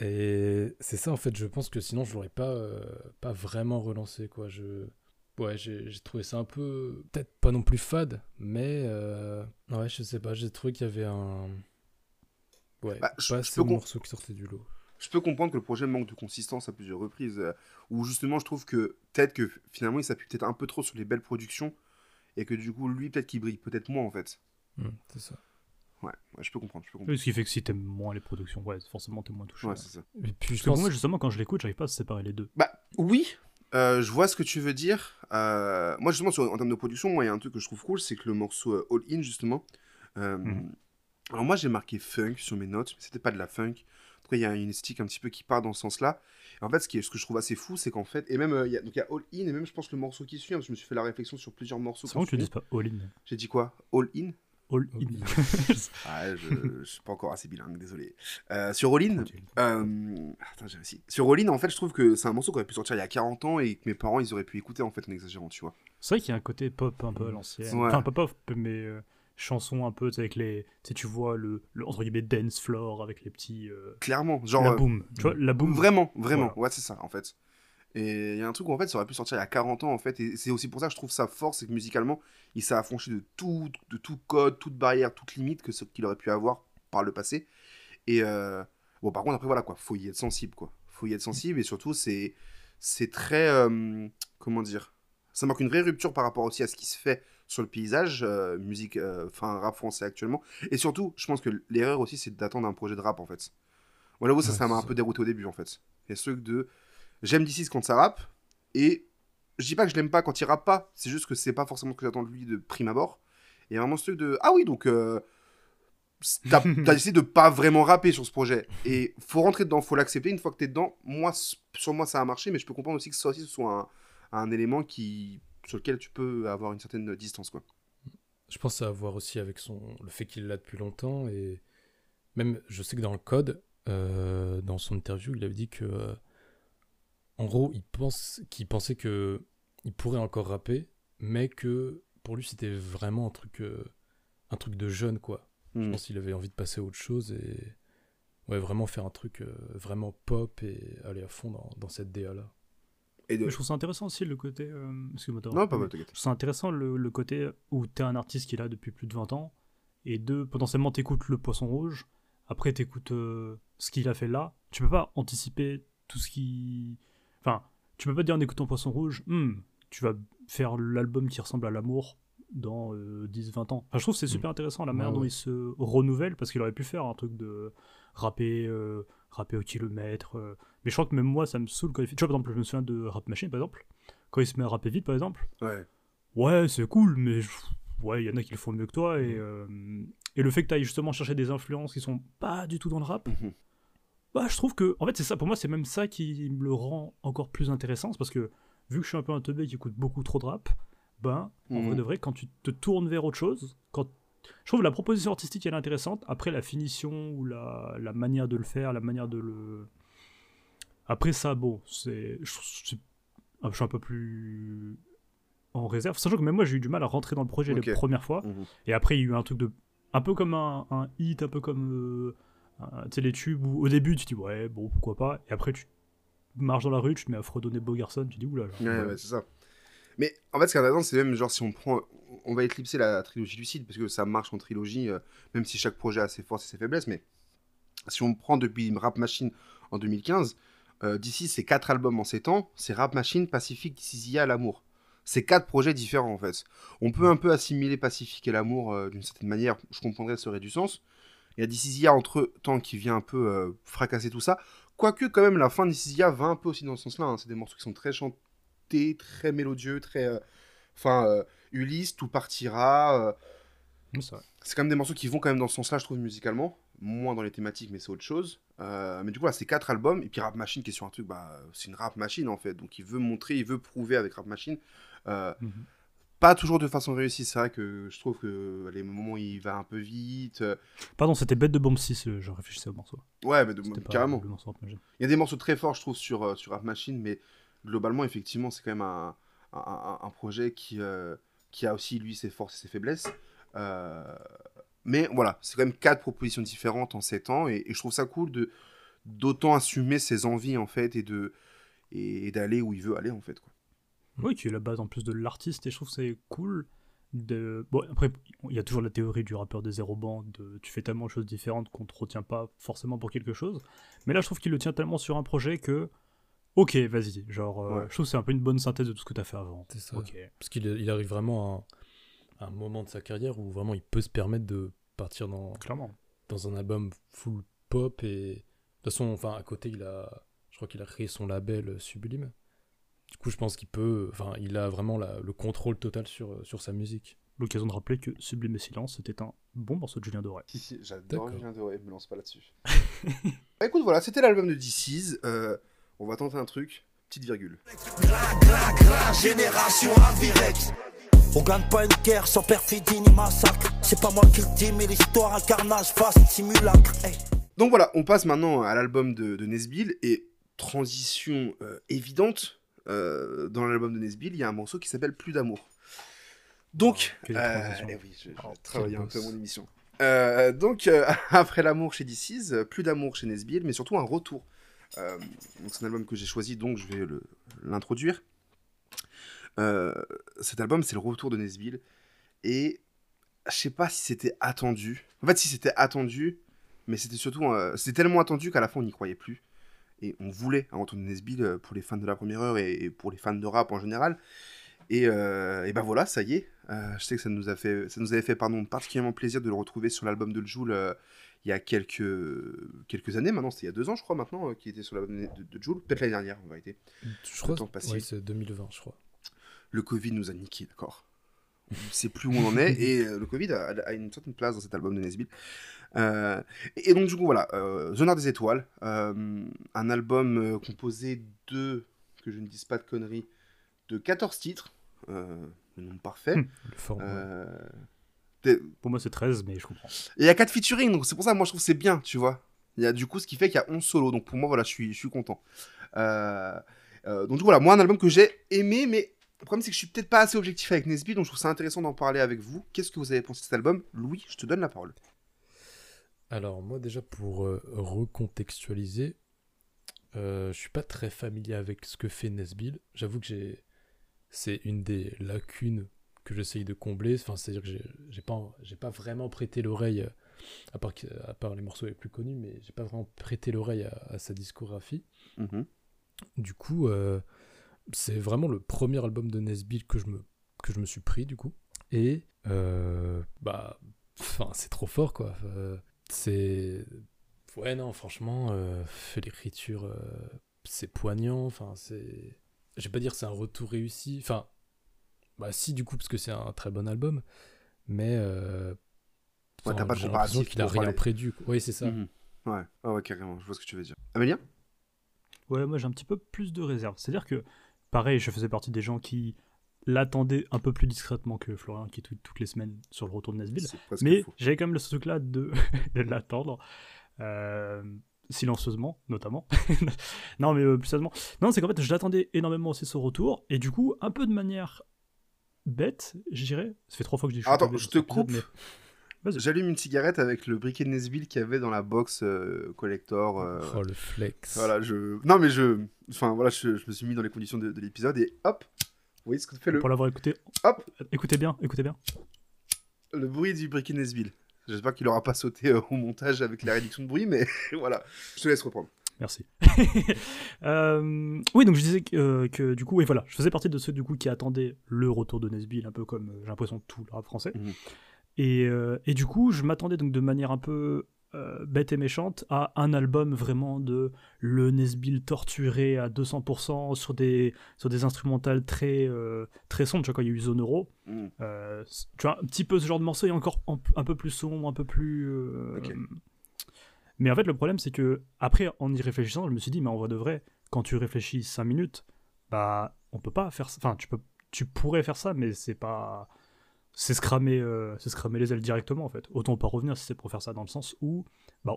Et c'est ça en fait, je pense que sinon je l'aurais pas euh, pas vraiment relancé quoi. Je ouais, j'ai j'ai trouvé ça un peu peut-être pas non plus fade, mais euh, ouais, je sais pas, j'ai trouvé qu'il y avait un ouais, Bah, je- pas je assez de morceaux qui sortaient du lot. Je peux comprendre que le projet manque de consistance à plusieurs reprises, euh, où justement, je trouve que peut-être que finalement, il s'appuie peut-être un peu trop sur les belles productions, et que du coup, lui, peut-être qu'il brille peut-être moins, en fait. Hum, c'est ça. Ouais, ouais, je peux comprendre, je peux comprendre. Oui, ce qui fait que si t'aimes moins les productions, ouais, forcément t'es moins touché. Ouais, c'est ça. Et puis Parce je que pense moi, justement, quand je l'écoute, j'arrive pas à séparer les deux. Bah oui, euh, je vois ce que tu veux dire. Euh, moi justement, sur- en termes de production, moi il y a un truc que je trouve cool, c'est que le morceau euh, All In justement. Mhm. Alors moi j'ai marqué funk sur mes notes, mais c'était pas de la funk. Cas, il y a une esthétique un petit peu qui part dans ce sens-là. En fait, ce, qui est, ce que je trouve assez fou, c'est qu'en fait, et même, euh, il y a, donc il y a All In, et même, je pense, le morceau qui suit, hein, parce que je me suis fait la réflexion sur plusieurs morceaux. C'est vraiment que tu qu'on dises pas all in. J'ai dit quoi? All In? All in. Ah, je, je suis pas encore assez bilingue, désolé. Euh, sur All In, euh, attends, j'ai réussi. Sur All In, en fait, je trouve que c'est un morceau qui aurait pu sortir il y a 40 ans et que mes parents, ils auraient pu écouter, en fait, en exagérant, tu vois. C'est vrai qu'il y a un côté pop un peu à l'ancienne. Ouais. Enfin, pas pop, mais euh, chanson un peu, avec les. Tu vois le, le entre guillemets dance floor avec les petits. euh, Clairement, genre. la euh, boom. Tu vois, la boom. Vraiment, vraiment. Voilà. Ouais, c'est ça, en fait. Et il y a un truc où, en fait, ça aurait pu sortir il y a 40 ans, en fait. Et c'est aussi pour ça que je trouve ça fort, c'est que musicalement, il s'est affranchi de tout, de tout code, toute barrière, toute limite que ce qu'il aurait pu avoir par le passé. Et euh, bon, par contre, après, voilà, quoi. Faut y être sensible, quoi. Faut y être sensible. Et surtout, c'est c'est très. euh, comment dire Ça marque une vraie rupture par rapport aussi à ce qui se fait sur le paysage, euh, musique, euh, enfin, rap français actuellement. Et surtout, je pense que l'erreur aussi, c'est d'attendre un projet de rap, en fait. Voilà, vous, ça, Ouais, ça m'a un peu dérouté au début, en fait. Il y a ce truc de. J'aime d'ici quand ça rappe, et je dis pas que je l'aime pas quand il rappe pas, c'est juste que c'est pas forcément ce que j'attends de lui de prime abord. Et il y a vraiment ce truc de. Ah oui, donc. euh, T'as décidé de pas vraiment rapper sur ce projet. Et faut rentrer dedans, faut l'accepter. Une fois que t'es dedans, moi, sur moi, ça a marché, mais je peux comprendre aussi que ça aussi, ce soit un, un élément qui, sur lequel tu peux avoir une certaine distance, quoi. Je pense à voir aussi avec son le fait qu'il l'a depuis longtemps et même je sais que dans le code, euh, dans son interview, il avait dit que euh, en gros, il pense qu'il pensait que il pourrait encore rapper, mais que pour lui c'était vraiment un truc euh, un truc de jeune quoi. Je Hmm. pense qu'il avait envie de passer à autre chose et ouais vraiment faire un truc vraiment pop et aller à fond dans, dans cette DA là. Et de... Mais je trouve ça intéressant aussi le côté. euh, Excuse-moi, t'as- Non, pas mal, t'inquiète. Je trouve ça intéressant le, le côté où t'es un artiste qui est là depuis plus de 20 ans, et deux, potentiellement t'écoutes le poisson rouge, après t'écoutes euh, ce qu'il a fait là. Tu peux pas anticiper tout ce qui. Enfin, tu peux pas dire en écoutant poisson rouge, Hmm, tu vas faire l'album qui ressemble à l'amour dans 10-20 ans. Enfin, je trouve que c'est super intéressant la manière Ouais, dont ouais. il se renouvelle, parce qu'il aurait pu faire un truc de rapper, euh, rapper au kilomètre. euh. Mais je crois que même moi, ça me saoule quand il fait. Tu vois, par exemple, je me souviens de Rap Machine, par exemple. Quand il se met à rapper vite, par exemple. Ouais. Ouais, c'est cool, mais je- ouais, il y en a qui le font mieux que toi. Et, euh, et le fait que tu ailles justement chercher des influences qui sont pas du tout dans le rap, Mhm. bah, je trouve que, en fait, c'est ça, pour moi, c'est même ça qui me le rend encore plus intéressant. C'est parce que, vu que je suis un peu un teubé qui écoute beaucoup trop de rap, ben, en vrai de vrai, quand tu te tournes vers autre chose, quand. Je trouve la proposition artistique, elle est intéressante. Après, la finition ou la, la manière de le faire, la manière de le. Après ça, bon, c'est. Je, suis un peu plus en réserve. Sachant que même moi, j'ai eu du mal à rentrer dans le projet les premières fois. Mhm. Et après, il y a eu un truc de. Un peu comme un, un hit, un peu comme. euh, un- tu sais, les tubes où au début, tu te dis, ouais, bon, pourquoi pas. Et après, tu marches dans la rue, tu te mets à fredonner Beau Garçon, tu te dis, oulala. Ouais, ouais, c'est ça. Mais en fait, ce qui est intéressant, c'est même genre si on prend. On va éclipser la trilogie lucide parce que ça marche en trilogie, euh, même si chaque projet a ses forces et ses faiblesses. Mais si on prend depuis Rap Machine en 2015, euh, d'ici c'est quatre albums en 7 ans, c'est Rap Machine, Pacifique, D'ici L'amour. C'est quatre projets différents en fait. On peut un peu assimiler Pacifique et l'amour euh, d'une certaine manière, je comprendrais, ça aurait du sens. Il y a D'ici entre temps qui vient un peu euh, fracasser tout ça. Quoique, quand même, la fin d'D'ici va un peu aussi dans ce sens-là. hein. C'est des morceaux qui sont très très mélodieux, très. euh, Enfin, euh, Ulysse, tout partira. euh, c'est quand même des morceaux qui vont quand même dans ce sens-là, je trouve, musicalement. Moins dans les thématiques, mais c'est autre chose. Euh, mais du coup, là, c'est quatre albums. Et puis Rap Machine qui est sur un truc, bah, c'est une rap machine en fait. Donc il veut montrer, il veut prouver avec Rap Machine. Euh, Mhm. Pas toujours de façon réussie. C'est vrai que je trouve que les moments où il va un peu vite. euh, Pardon, c'était Bête de Bombe 6, euh, je réfléchissais au morceau. Ouais, mais de- carrément. Il y a des morceaux très forts, je trouve, sur, sur Rap Machine, mais globalement, effectivement, c'est quand même un, un, projet qui, euh, qui a aussi, lui, ses forces et ses faiblesses. Euh, mais voilà, c'est quand même quatre propositions différentes en sept ans, et, je trouve ça cool de d'autant assumer ses envies, en fait, et de et, d'aller où il veut aller, en fait. Quoi. Oui, qui est la base en plus de l'artiste, et je trouve c'est cool. De... Bon, après, il y a toujours la théorie du rappeur des zéro bandes, de tu fais tellement de choses différentes qu'on te retient pas forcément pour quelque chose. Mais là, je trouve qu'il le tient tellement sur un projet que, ok, vas-y. Genre, euh, Ouais. je trouve que c'est un peu une bonne synthèse de tout ce que tu as fait avant. C'est ça. Parce qu'il il arrive vraiment à un, à un moment de sa carrière où vraiment il peut se permettre de partir dans, Clairement. dans un album full pop et de toute façon enfin à côté il a je crois qu'il a créé son label euh, Sublime du coup je pense qu'il peut enfin il a vraiment la- le contrôle total sur, euh, sur sa musique l'occasion de rappeler que Sublime et Silence était un bon morceau de Julien Doré. Si, si, j'adore. Julien Doré, me lance pas là-dessus. Bah, écoute, voilà, c'était l'album de DC's. Euh, on va tenter un truc, petite virgule. Génération Avirex. On gagne pas une guerre sans perfidie ni massacre. C'est pas moi qui le dis, mais l'histoire, un carnage vaste, simulacre. Hey. Donc voilà, on passe maintenant à l'album de, de Nesbill et transition euh, évidente euh, dans l'album de Nesbill, il y a un morceau qui s'appelle Plus d'amour. Donc, Oh, quelle euh, eh oui, je, je Oh, un peu mon émission. Euh, donc euh, après l'amour chez DC's, plus d'amour chez Nesbill, mais surtout un retour. Euh, c'est un album que j'ai choisi, donc je vais l'introduire. Euh, cet album, c'est le retour de Nesbill et je sais pas si c'était attendu. En fait, si c'était attendu, mais c'était surtout, euh, c'était tellement attendu qu'à la fin on n'y croyait plus. Et on voulait un retour de Nesbill euh, pour les fans de la première heure et, pour les fans de rap en général. Et, et ben voilà, ça y est. Je sais que ça nous a fait, ça nous avait fait pardon, particulièrement plaisir de le retrouver sur l'album de Joule il y a quelques, quelques années maintenant. C'était il y a deux ans, je crois, maintenant, euh, qui était sur l'album de, de Jul. Peut-être l'année dernière, en vérité. Je crois que passé. ouais, c'est 2020, je crois. Le Covid nous a niqué, d'accord On ne sait plus où on en est. Et euh, le Covid a, a une certaine place dans cet album de Nesbill. Euh, et, donc, du coup, voilà. Euh, Zonard des étoiles. euh, un album composé de, que je ne dise pas de conneries, de 14 titres. Le nombre parfait. Hmm. Le format. Pour moi, c'est 13, mais je comprends. Et il y a 4 featuring, donc c'est pour ça moi je trouve que c'est bien, tu vois. Il y a du coup ce qui fait qu'il y a 11 solos, donc pour moi voilà, je suis, je suis content. Euh, euh, donc voilà, moi un album que j'ai aimé, mais le problème c'est que je suis peut-être pas assez objectif avec Nesby, donc je trouve ça intéressant d'en parler avec vous. Qu'est-ce que vous avez pensé de cet album? Louis, je te donne la parole. Alors moi déjà pour euh, recontextualiser, euh, je suis pas très familier avec ce que fait Nesbill. J'avoue que j'ai, c'est une des lacunes que j'essaye de combler. Enfin c'est-à-dire que j'ai, pas, j'ai pas vraiment prêté l'oreille, euh, à part, à part les morceaux les plus connus, mais j'ai pas vraiment prêté l'oreille à, à sa discographie. Mhm. Du coup, euh, c'est vraiment le premier album de Nesbill que je me, que je me suis pris, du coup. Et, euh, bah, enfin, c'est trop fort, quoi. Euh, c'est. Ouais, non, franchement, l'écriture, c'est poignant. Enfin, c'est. Je vais pas dire c'est un retour réussi. Enfin, bah, si, du coup, parce que c'est un très bon album. Mais. Euh, Ouais, t'as pas de comparatif qu'il a rien parler. prédu. Oui, c'est ça. Mhm. Ouais. Ah ouais, carrément, je vois ce que tu veux dire. Amélien Ouais, moi j'ai un petit peu plus de réserve. C'est-à-dire que, pareil, je faisais partie des gens qui l'attendaient un peu plus discrètement que Florian, qui tweet toutes les semaines sur le retour de presque Mais j'avais quand même ce truc-là de, de l'attendre. euh, silencieusement, notamment. non, mais euh, plus sérieusement. Non, c'est qu'en fait, je l'attendais énormément aussi ce retour. Et du coup, un peu de manière bête, je dirais. Ça fait trois fois que je dis je Attends, je te coupe. mais-. J'allume une cigarette avec le briquet de Nesbill qu'il y avait dans la box euh, collector. euh, Oh, le flex. Voilà, je. Non, mais je. Enfin, voilà, je, je me suis mis dans les conditions de, de l'épisode et hop Vous voyez ce que fait le, Pour l'avoir écouté. Hop. Écoutez bien, écoutez bien. le bruit du briquet de Nesbill. J'espère qu'il aura pas sauté euh, au montage avec la réduction de bruit, mais voilà. Je te laisse reprendre. Merci. Euh, oui, donc je disais que, euh, que, du coup, oui, voilà, je faisais partie de ceux du coup qui attendaient le retour de Nesbill, un peu comme euh, j'ai l'impression tout le rap français. Mhm. Et, euh, et du coup, je m'attendais donc de manière un peu bête et méchante à un album vraiment de le Nesbill torturé à 200% sur des sur des instrumentales très très sombres. Tu vois quand il y a eu Zone Euro, c- tu vois un petit peu ce genre de morceau et encore un, un peu plus sombre, un peu plus. euh, Ok. Mais en fait, le problème, c'est que après, en y réfléchissant, je me suis dit, mais en vrai de vrai, quand tu réfléchis 5 minutes, bah, on peut pas faire ça. Enfin, tu peux, tu pourrais faire ça, mais c'est pas, c'est se cramer, euh, c'est se cramer les ailes directement en fait. Autant pas revenir si c'est pour faire ça dans le sens où, bah,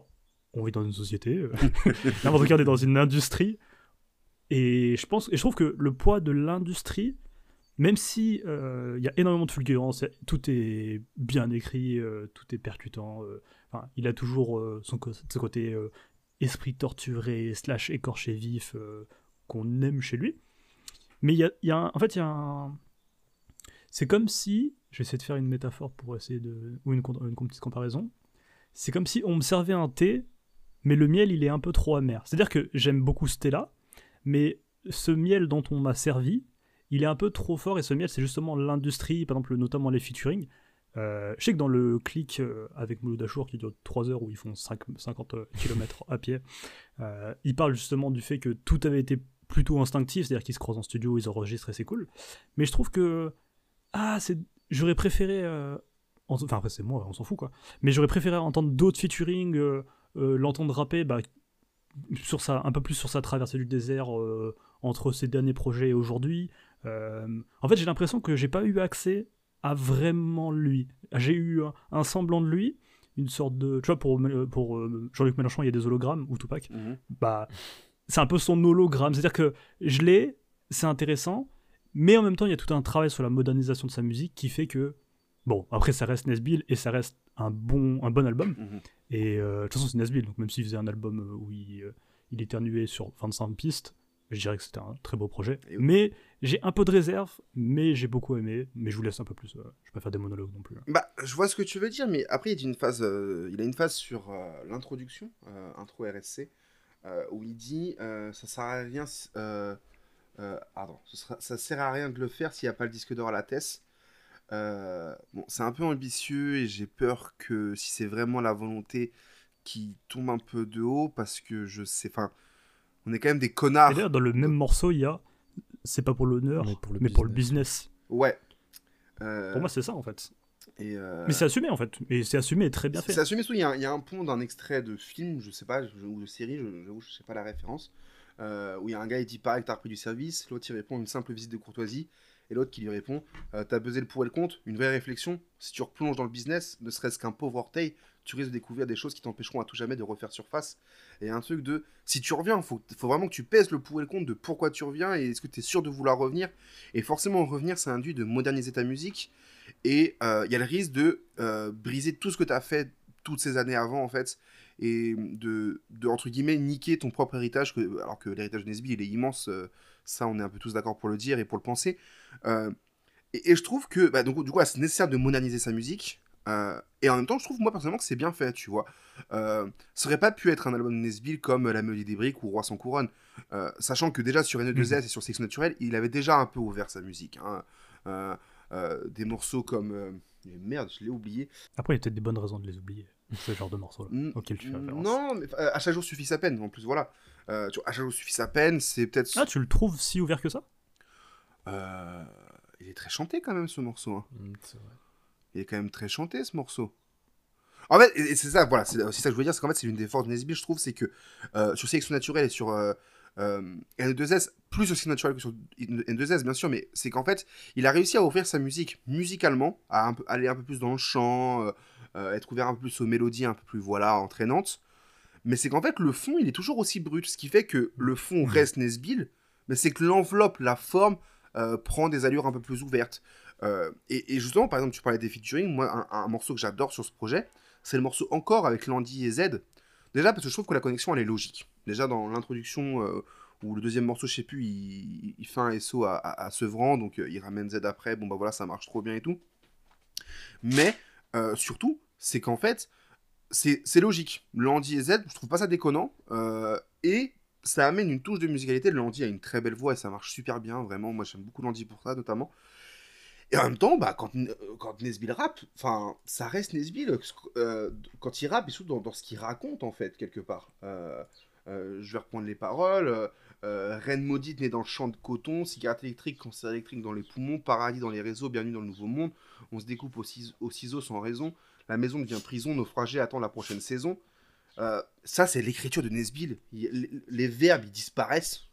on vit dans une société, euh, on est dans une industrie, et je pense, et je trouve que le poids de l'industrie, même si euh, il y a énormément de fulgurance, tout est bien écrit, euh, tout est percutant. Il a toujours euh, son, ce côté euh, esprit torturé, slash écorché vif euh, qu'on aime chez lui. Mais il y a, en fait, il y a un... C'est comme si, je vais essayer de faire une métaphore pour essayer de... ou une, con- une petite comparaison. C'est comme si on me servait un thé, mais le miel, il est un peu trop amer. C'est-à-dire que j'aime beaucoup ce thé-là, mais ce miel dont on m'a servi, il est un peu trop fort, et ce miel, c'est justement l'industrie, par exemple, notamment les featuring. Euh, je sais que dans le clic euh, avec Mouloud Achour qui dure 3 heures où ils font 5 50 km à pied, euh, il parle justement du fait que tout avait été plutôt instinctif, c'est-à-dire qu'ils se croisent en studio, ils enregistrent et c'est cool. Mais je trouve que ah, j'aurais préféré. euh, Enfin, après, c'est moi, on s'en fout quoi. Mais j'aurais préféré entendre d'autres featuring, l'entendre rapper bah, sur sa, un peu plus sur sa traversée du désert entre ses derniers projets et aujourd'hui. En fait, j'ai l'impression que j'ai pas eu accès à vraiment lui. J'ai eu un, un semblant de lui, une sorte de. Tu vois, pour, pour euh, Jean-Luc Mélenchon, il y a des hologrammes, ou Tupac. Mhm. Bah, c'est un peu son hologramme. C'est-à-dire que je l'ai, c'est intéressant, mais en même temps, il y a tout un travail sur la modernisation de sa musique qui fait que. Bon, après, ça reste Nesbill et ça reste un bon, un bon album. Mhm. Et euh, de toute façon, c'est Nesbill, donc même s'il faisait un album euh, où il, il éternuait sur 25 pistes, je dirais que c'était un très beau projet. Mais j'ai un peu de réserve, mais j'ai beaucoup aimé. Mais je vous laisse un peu plus. euh, je vais pas faire des monologues non plus. hein. Bah, je vois ce que tu veux dire, mais après, il y a une phase, euh, il a une phase sur euh, l'introduction, euh, intro RSC, où il dit ça sert à rien, pardon, sera- ça sert à rien de le faire s'il n'y a pas le disque d'or à la. Euh, bon, c'est un peu ambitieux et j'ai peur que si c'est vraiment la volonté qui tombe un peu de haut, parce que je sais, enfin, on est quand même des connards. Et d'ailleurs, dans le même morceau, il y a. C'est pas pour l'honneur, Mais pour le mais pour le business. Ouais. Euh, Pour moi, c'est ça en fait. et, euh, Mais c'est assumé en fait. Et c'est assumé et très bien fait. C'est assumé, surtout, il y, a un- il y a un pont d'un extrait de film, je sais pas, ou de série, je- j'avoue, je sais pas la référence, euh, où il y a un gars, il dit pareil, t'as repris du service, l'autre il répond une simple visite de courtoisie, et l'autre qui lui répond euh, t'as buzzé le pour et le contre, une vraie réflexion, si tu replonges dans le business, ne serait-ce qu'un pauvre orteil, tu risques de découvrir des choses qui t'empêcheront à tout jamais de refaire surface. Et un truc de, si tu reviens, faut, faut vraiment que tu pèses le pour et le contre de pourquoi tu reviens, et est-ce que tu es sûr de vouloir revenir, et forcément revenir, ça induit de moderniser ta musique, et euh, il y a le risque de euh, briser tout ce que tu as fait toutes ces années avant, en fait, et de, entre guillemets, niquer ton propre héritage, que, alors que l'héritage de Nesby, il est immense, euh, ça, on est un peu tous d'accord pour le dire et pour le penser. Et, je trouve que, bah, donc, du coup, c'est nécessaire de moderniser sa musique, euh, et en même temps, je trouve, moi, personnellement, que c'est bien fait, tu vois. Euh, ça aurait pas pu être un album de Nesbill comme La Mélodie des Briques ou Roi sans couronne, euh, sachant que déjà sur N2S et sur Sex Naturel, il avait déjà un peu ouvert sa musique. hein. Euh, euh, des morceaux comme. euh, Merde, je l'ai oublié. Après, il y a peut-être des bonnes raisons de les oublier. Ce genre de morceaux-là Mm, auxquels tu fais référence. Non, mais euh, à chaque jour suffit sa peine, en plus, voilà. Euh, tu vois, à chaque jour suffit sa peine, c'est peut-être. Ah, tu le trouves si ouvert que ça? Euh, il est très chanté quand même ce morceau. hein. Mm, c'est vrai. Il est quand même très chanté ce morceau. En fait, et c'est ça, voilà, c'est aussi ça que je veux dire, c'est qu'en fait, c'est l'une des forces de Nesby, je trouve, c'est que euh, sur Sélection Naturelle et sur euh, euh, N2S, plus sur Sélection Naturelle que sur N2S, bien sûr, mais c'est qu'en fait, il a réussi à ouvrir sa musique musicalement, à un peu- aller un peu plus dans le chant, euh, être ouvert un peu plus aux mélodies un peu plus, voilà, entraînantes. Mais c'est qu'en fait, le fond, il est toujours aussi brut, ce qui fait que le fond reste Nesbill, mais c'est que l'enveloppe, la forme, euh, prend des allures un peu plus ouvertes. Euh, et, justement, par exemple, tu parlais des featuring, moi, un, morceau que j'adore sur ce projet, c'est le morceau Encore avec Landy et Z. Déjà, parce que je trouve que la connexion, elle est logique. Déjà, dans l'introduction, euh, ou le deuxième morceau, je sais plus, il, fait un SO à, à, Sevran, donc euh, il ramène Z après, bon bah voilà, ça marche trop bien et tout. Mais, euh, surtout, c'est qu'en fait, c'est logique. Landy et Z, je trouve pas ça déconnant, et ça amène une touche de musicalité. Landy a une très belle voix et ça marche super bien, vraiment. Moi, j'aime beaucoup Landy pour ça, notamment. Et en même temps, bah, quand, euh, quand Nesbill rappe, enfin, ça reste Nesbill euh, quand il rappe, et surtout dans, dans ce qu'il raconte, en fait, quelque part. Euh, je vais reprendre les paroles. Reine maudite née dans le champ de coton, cigarette électrique, cancer électrique dans les poumons, paradis dans les réseaux, bienvenue dans le nouveau monde. On se découpe au, ciseau, au ciseau sans raison. La maison devient prison, naufragé attend la prochaine saison. Ça, c'est l'écriture de Nesbill. Il- les, les verbes, ils disparaissent.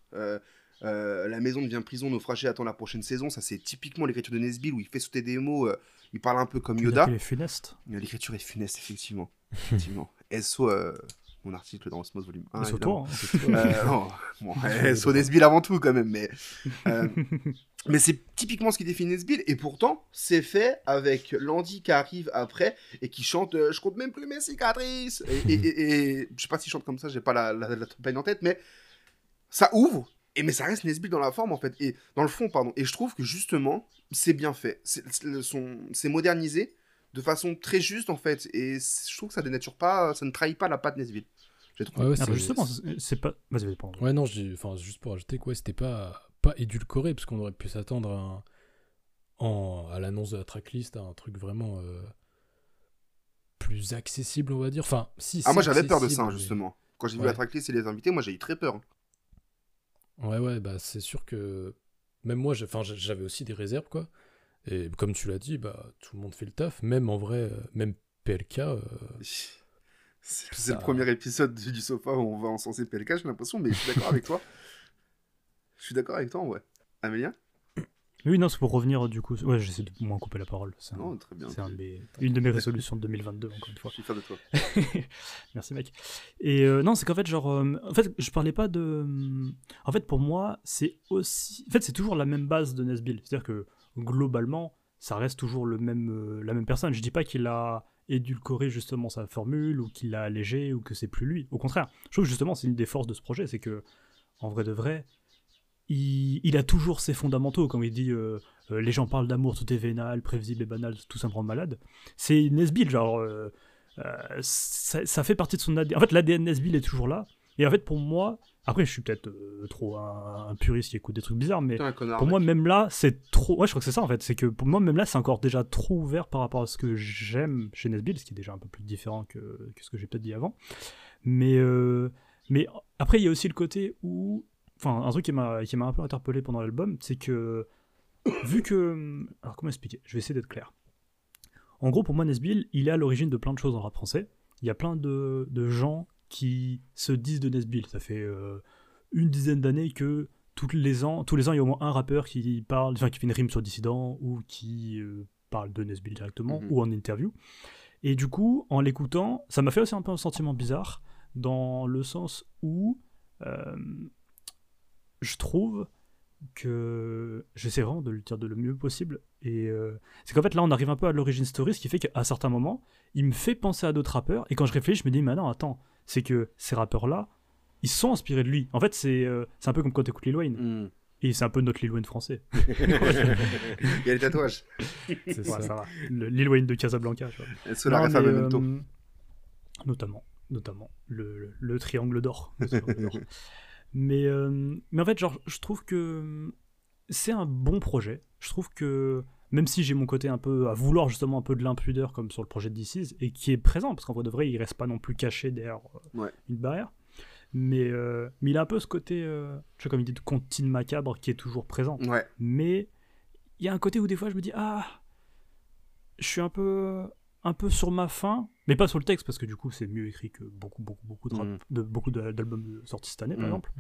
Euh, la maison devient prison, naufragé attend la prochaine saison. Ça, c'est typiquement l'écriture de Nesbill où il fait sauter des mots. euh, il parle un peu comme Yoda. qu'il est funeste Euh, L'écriture est funeste, effectivement. effectivement. SO, euh, mon article dans Osmos Volume 1. Mais sur évidemment. toi, hein, non, bon, SO Nesbill avant tout, quand même. Mais, mais c'est typiquement ce qui définit Nesbill. Et pourtant, c'est fait avec Landy qui arrive après et qui chante Je compte même plus mes cicatrices. Et, et, et- et- je sais pas s'il chante comme ça, j'ai pas la, la, en tête, mais ça ouvre. Et mais ça reste Nesbill dans la forme en fait, et dans le fond pardon. Et je trouve que justement c'est bien fait, c'est modernisé de façon très juste en fait, et je trouve que ça dénature pas, ça ne trahit pas la patte trouvé. Ouais, ouais, Ah, bah, justement, c'est pas. Vas-y, vas-y, pardon. Ouais, non, enfin, juste pour ajouter que ouais, c'était pas, pas édulcoré, parce qu'on aurait pu s'attendre à, un- en- à l'annonce de la tracklist à un truc vraiment euh, plus accessible, on va dire. Enfin, si. Ah moi j'avais peur de ça mais- justement. Quand j'ai vu la tracklist et les invités, moi j'ai eu très peur. Ouais, ouais, bah c'est sûr que même moi, j'avais aussi des réserves, quoi. Et comme tu l'as dit, bah, tout le monde fait le taf, même en vrai, euh, même PLK. euh, C'est Ça- le premier épisode du, du sofa où on va encenser PLK, j'ai l'impression, mais je suis d'accord avec toi. Je suis d'accord avec toi, ouais. Amélien Oui, non, c'est pour revenir du coup. Ouais, j'essaie de moins couper la parole. C'est un- Non, très bien. c'est un mes- une de mes résolutions de 2022, encore une fois. Je suis fier de toi. Merci mec. Et euh, non, c'est qu'en fait, genre, euh, en fait, je parlais pas de. En fait, pour moi, c'est aussi. En fait, c'est toujours la même base de Nesbill. C'est-à-dire que globalement, ça reste toujours le même, euh, la même personne. Je dis pas qu'il a édulcoré justement sa formule ou qu'il l'a allégé ou que c'est plus lui. Au contraire, je trouve que justement c'est une des forces de ce projet, c'est que en vrai de vrai, il, il a toujours ses fondamentaux. Comme il dit, euh, euh, les gens parlent d'amour, tout est vénal, prévisible et banal, tout simplement malade. C'est Nesbill, genre. euh, ça, ça fait partie de son ADN. En fait, l'ADN Nesbill est toujours là. Et en fait, pour moi, après, je suis peut-être trop un, un puriste qui écoute des trucs bizarres, mais connard. pour mec. moi, même là, c'est trop. Ouais, je crois que c'est ça en fait. C'est que pour moi, même là, c'est encore déjà trop ouvert par rapport à ce que j'aime chez Nesbill, ce qui est déjà un peu plus différent que, que ce que j'ai peut-être dit avant. Mais, mais après, il y a aussi le côté où. Enfin, un truc qui m'a qui m'a un peu interpellé pendant l'album, c'est que. Vu que. Alors, comment expliquer? Je vais essayer d'être clair. En gros, pour moi, Nesbill, il est à l'origine de plein de choses en rap français. Il y a plein de, de gens qui se disent de Nesbill. Ça fait euh, une dizaine d'années que tous les ans, tous les ans, il y a au moins un rappeur qui parle, enfin, qui fait une rime sur dissident ou qui euh, parle de Nesbill directement Mhm. ou en interview. Et du coup, en l'écoutant, ça m'a fait aussi un peu un sentiment bizarre dans le sens où euh, je trouve que j'essaie vraiment de le dire de le mieux possible. Et euh, c'est qu'en fait, là, on arrive un peu à l'origine story, ce qui fait qu'à certains moments, il me fait penser à d'autres rappeurs. Et quand je réfléchis, je me dis, mais non, attends, c'est que ces rappeurs-là, ils sont inspirés de lui. En fait, c'est euh, un peu comme quand tu écoutes Lil Wayne. Hmm. Et c'est un peu notre Lil Wayne français. Il y a les tatouages. C'est Ouais, ça. ça va. Le Lil Wayne de Casablanca, tu vois. Et Memento. euh, Notamment, notamment. Le, le-. Le triangle d'or. mais, euh, mais en fait, genre, je trouve que c'est un bon projet. Je trouve que même si j'ai mon côté un peu à vouloir justement un peu de l'impudeur comme sur le projet de DC's et qui est présent parce qu'en vrai de vrai il reste pas non plus caché derrière euh, Ouais. une barrière mais, euh, mais il a un peu ce côté euh, tu vois comme il dit de comptine macabre qui est toujours présent Ouais. mais il y a un côté où des fois je me dis ah je suis un peu un peu sur ma faim mais pas sur le texte parce que du coup c'est mieux écrit que beaucoup beaucoup beaucoup de, rap- Mm. de beaucoup d'albums sortis cette année par Mm. exemple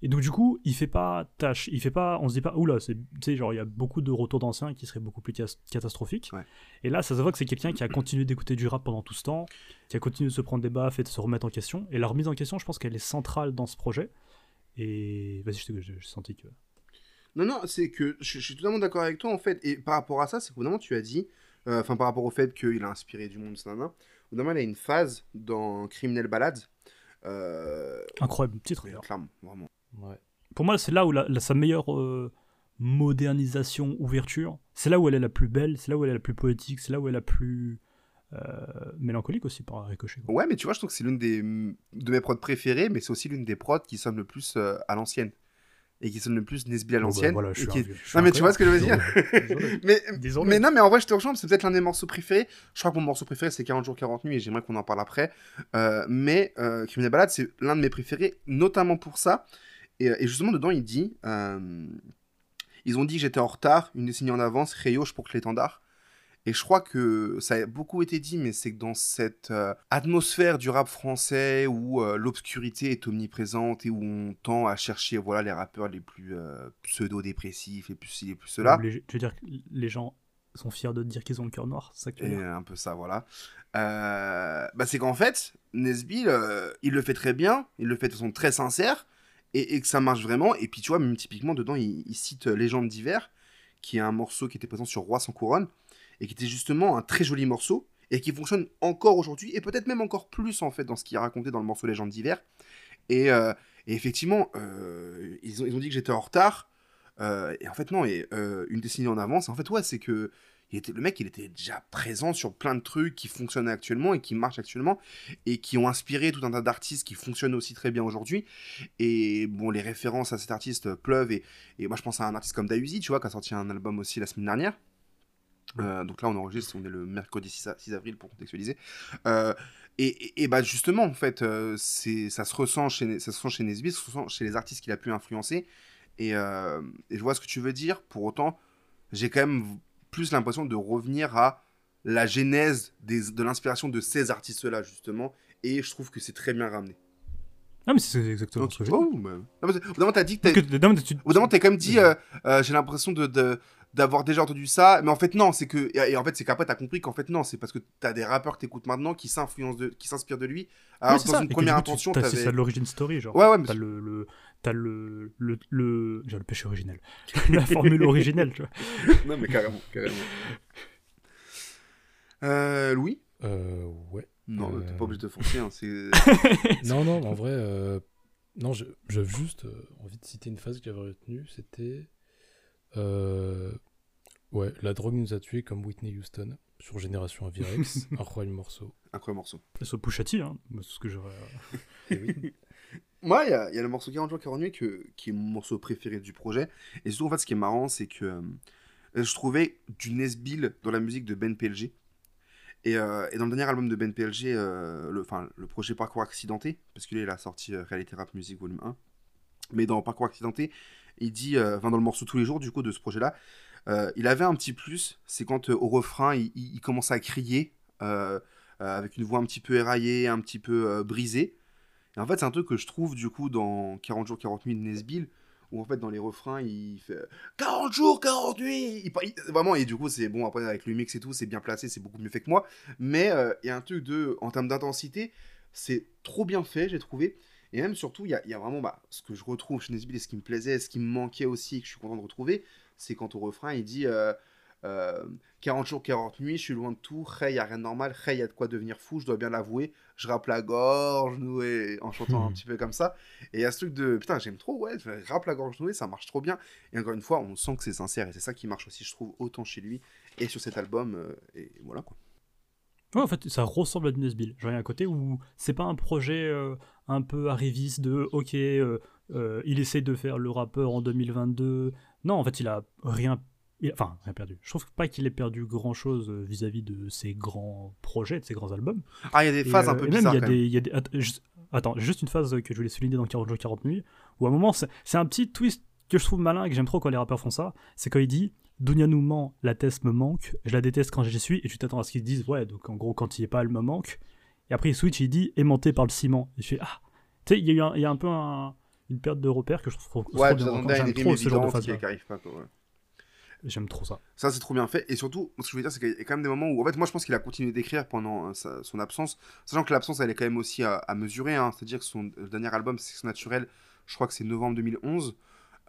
et donc du coup il fait pas tâche il fait pas on se dit pas oula c'est tu sais genre il y a beaucoup de retours d'anciens qui seraient beaucoup plus catastrophiques Ouais. et là ça se voit que c'est quelqu'un qui a continué d'écouter du rap pendant tout ce temps qui a continué de se prendre des baffes et de se remettre en question et la remise en question je pense qu'elle est centrale dans ce projet et vas-y je t'ai- j'ai j'ai senti que Non, non, c'est que je, je suis totalement d'accord avec toi en fait. Et par rapport à ça, c'est que vraiment tu as dit, enfin par rapport au fait qu'il a inspiré du monde, ça, nan, Évidemment, il a une phase dans Criminel Ballade. Euh, incroyable titre clairement, vraiment. Ouais. pour moi, c'est là où la, la- sa meilleure euh, modernisation, ouverture, c'est là où elle est la plus belle, c'est là où elle est la plus poétique, c'est là où elle est la plus euh, mélancolique aussi par ricochet. quoi. Ouais, mais tu vois, je trouve que c'est l'une des de mes prods préférées, mais c'est aussi l'une des prods qui sonne le plus euh, à l'ancienne. Et qui sonne le plus Nesbill à Bon, bah, l'ancienne. voilà, qui- suis Non, mais tu vois ce que je veux dire Désolé. mais, Désolé. mais non, mais en vrai, je te rejoins, c'est peut-être l'un des morceaux préférés. Je crois que mon morceau préféré, c'est 40 jours, 40 nuits, et j'aimerais qu'on en parle après. Euh, mais euh, Criminel Ballade, c'est l'un de mes préférés, notamment pour ça. Et, euh, et justement, dedans, il dit euh, Ils ont dit que j'étais en retard, une décennie en avance, rayoche pour que l'étendard. Et je crois que ça a beaucoup été dit, mais c'est que dans cette euh, atmosphère du rap français où euh, l'obscurité est omniprésente et où on tend à chercher voilà, les rappeurs les plus euh, pseudo-dépressifs, les plus ci, les plus cela. Tu veux dire que les gens sont fiers de dire qu'ils ont le cœur noir, c'est ça que tu veux Et dire un peu ça, voilà. Bah, c'est qu'en fait, Nesbill, il le fait très bien, il le fait de façon très sincère, et, et que ça marche vraiment. Et puis, tu vois, même typiquement, dedans, il, il cite Légende d'hiver, qui est un morceau qui était présent sur Roi sans couronne, et qui était justement un très joli morceau, et qui fonctionne encore aujourd'hui, et peut-être même encore plus, en fait, dans ce qu'il a raconté dans le morceau Légende d'hiver. Et, euh, effectivement, euh, ils, ont, ils ont dit que j'étais en retard, euh, et en fait, non, et une décennie en avance, en fait, ouais, c'est que il était, le mec, il était déjà présent sur plein de trucs qui fonctionnent actuellement et qui marchent actuellement et qui ont inspiré tout un tas d'artistes qui fonctionnent aussi très bien aujourd'hui. Et bon, les références à cet artiste pleuvent. Et, et moi, je pense à un artiste comme Dayuzi, tu vois, qui a sorti un album aussi la semaine dernière. Euh, donc là, on enregistre, on est le mercredi 6, a- 6 avril pour contextualiser. Euh, et, et- et bah justement, en fait, euh, c'est, ça se ressent chez, ça se ressent chez Nesbitt, ça se ressent chez les artistes qu'il a pu influencer. Et, et je vois ce que tu veux dire. Pour autant, j'ai quand même plus l'impression de revenir à la genèse des, de l'inspiration de ces artistes-là, justement. Et je trouve que c'est très bien ramené. Ah, mais c'est exactement ce que j'ai dit. oh, bah, non, au bout d'un moment, t'as dit que t'as- non, Au bout d'un moment, t'as quand même dit, euh, euh, j'ai l'impression de, de- d'avoir déjà entendu ça, mais en fait non, c'est que et, en fait c'est qu'après t'as compris qu'en fait non, c'est parce que t'as des rappeurs que t'écoutes maintenant qui s'influencent de, qui s'inspirent de lui. Alors que c'est dans ça. une Et première coup, intention, t'as- t'avais. C'est ça de l'origine story, genre. Ouais, ouais, mais T'as le, le, t'as le, le, le, genre le péché originel. la formule originelle, tu vois. non mais carrément, carrément. Euh, Louis? Euh, ouais. Non, Euh. t'es pas obligé de foncer. Hein, c'est... non, non, en vrai, euh, non, je- j'avais juste euh, envie de citer une phrase que j'avais retenue, c'était euh, ouais, la drogue nous a tués comme Whitney Houston sur Génération Avirex, incroyable morceau. Incroyable morceau. Et ce Pushati, hein. C'est ce que j'aurais. Et oui. Moi, il y, a- il y a le morceau 40 jours, 40 nuits que, qui est mon morceau préféré du projet. Et surtout, en fait, ce qui est marrant, c'est que euh, je trouvais du Nesbill dans la musique de Ben PLG. Et, euh, et dans le dernier album de Ben PLG, euh, le, enfin, le projet Parcours Accidenté, parce qu'il a sorti euh, Réalité Rap Music Volume 1. Mais dans Parcours Accidenté, il dit, euh, dans le morceau Tous les jours, du coup, de ce projet-là, euh, il avait un petit plus, c'est quand euh, au refrain, il, il, commence à crier avec une voix un petit peu éraillée, un petit peu brisée. Et en fait, c'est un truc que je trouve du coup dans 40 jours, 40 nuits de Nesbill, où en fait dans les refrains il fait 40 jours, 40 nuits Vraiment, et du coup, c'est bon, après avec le mix et tout, c'est bien placé, c'est beaucoup mieux fait que moi. Mais il y a un truc de, en termes d'intensité, c'est trop bien fait, j'ai trouvé. Et même surtout, il y a, il y a vraiment bah, ce que je retrouve chez Nesbill et ce qui me plaisait, ce qui me manquait aussi et que je suis content de retrouver, c'est quand au refrain il dit. euh, euh, 40 jours, 40 nuits, je suis loin de tout, hey, y a rien de normal, hey, y a de quoi devenir fou, je dois bien l'avouer, je rappe la gorge nouée en chantant un Hmm. petit peu comme ça. Et il y a ce truc de putain, j'aime trop, ouais, je rappe la gorge nouée, ça marche trop bien. Et encore une fois, on sent que c'est sincère et c'est ça qui marche aussi, je trouve, autant chez lui et sur cet album. euh, et voilà quoi. Ouais, en fait, ça ressemble à du Nesbill. Genre, il y a un côté où c'est pas un projet euh, un peu arriviste de ok, euh, euh, il essaie de faire le rappeur en 2022. Non, en fait, il a rien. il- Enfin, rien perdu. Je trouve pas qu'il ait perdu grand chose vis-à-vis de ses grands projets, de ses grands albums. Ah, il y a des Et, phases un peu bizarres Attends, juste une phase que je voulais souligner dans 40 jours, 40 nuits, où à un moment, c'est c'est un petit twist que je trouve malin et que j'aime trop quand les rappeurs font ça. C'est quand il dit Dunia nous ment, la test me manque, je la déteste quand j'y suis, et tu t'attends à ce qu'ils disent Ouais, donc en gros, quand il est pas, elle me manque. Et après, il switch, il dit Aimanté par le ciment. Et je fais Ah Tu sais, il y y a un peu un- une perte de repères que je trouve trop, Ouais, bien. tu t'attendais à une J'aime rime trop ce genre de évidente qui, qui arrive pas quoi. ouais. J'aime trop ça. Ça, c'est trop bien fait. Et surtout, ce que je veux dire, c'est qu'il y a quand même des moments où, en fait, moi, je pense qu'il a continué d'écrire pendant euh, sa- son absence. Sachant que l'absence, elle est quand même aussi à, à mesurer. hein. C'est-à-dire que son dernier album, Sexe Naturel, je crois que c'est novembre 2011.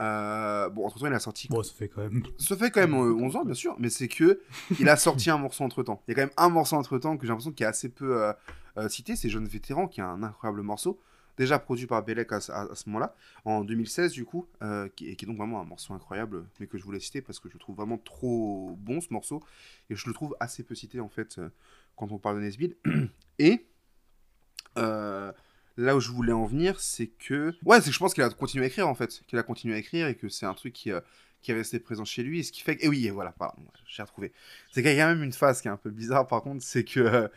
Euh, bon, entre temps, il a sorti. Bon, ça fait quand même. Ça fait quand même euh, 11 ans, bien sûr, mais c'est que il a sorti un morceau entre temps. Il y a quand même un morceau entre temps que j'ai l'impression qu'il est assez peu euh, cité. C'est Jeune Vétéran, qui est un incroyable morceau. Déjà produit par Belek à, ce- à- à ce moment-là, en 2016 du coup, euh, qui, et qui est donc vraiment un morceau incroyable, mais que je voulais citer parce que je le trouve vraiment trop bon ce morceau, et je le trouve assez peu cité en fait quand on parle de Nesbill. Et là où je voulais en venir, c'est que. Ouais, c'est que je pense qu'il a continué à écrire en fait, qu'il a continué à écrire et que c'est un truc qui, euh, qui est resté présent chez lui, et ce qui fait que. Et oui, et voilà, pardon, j'ai retrouvé. C'est qu'il y a quand même une phase qui est un peu bizarre par contre, c'est que. euh,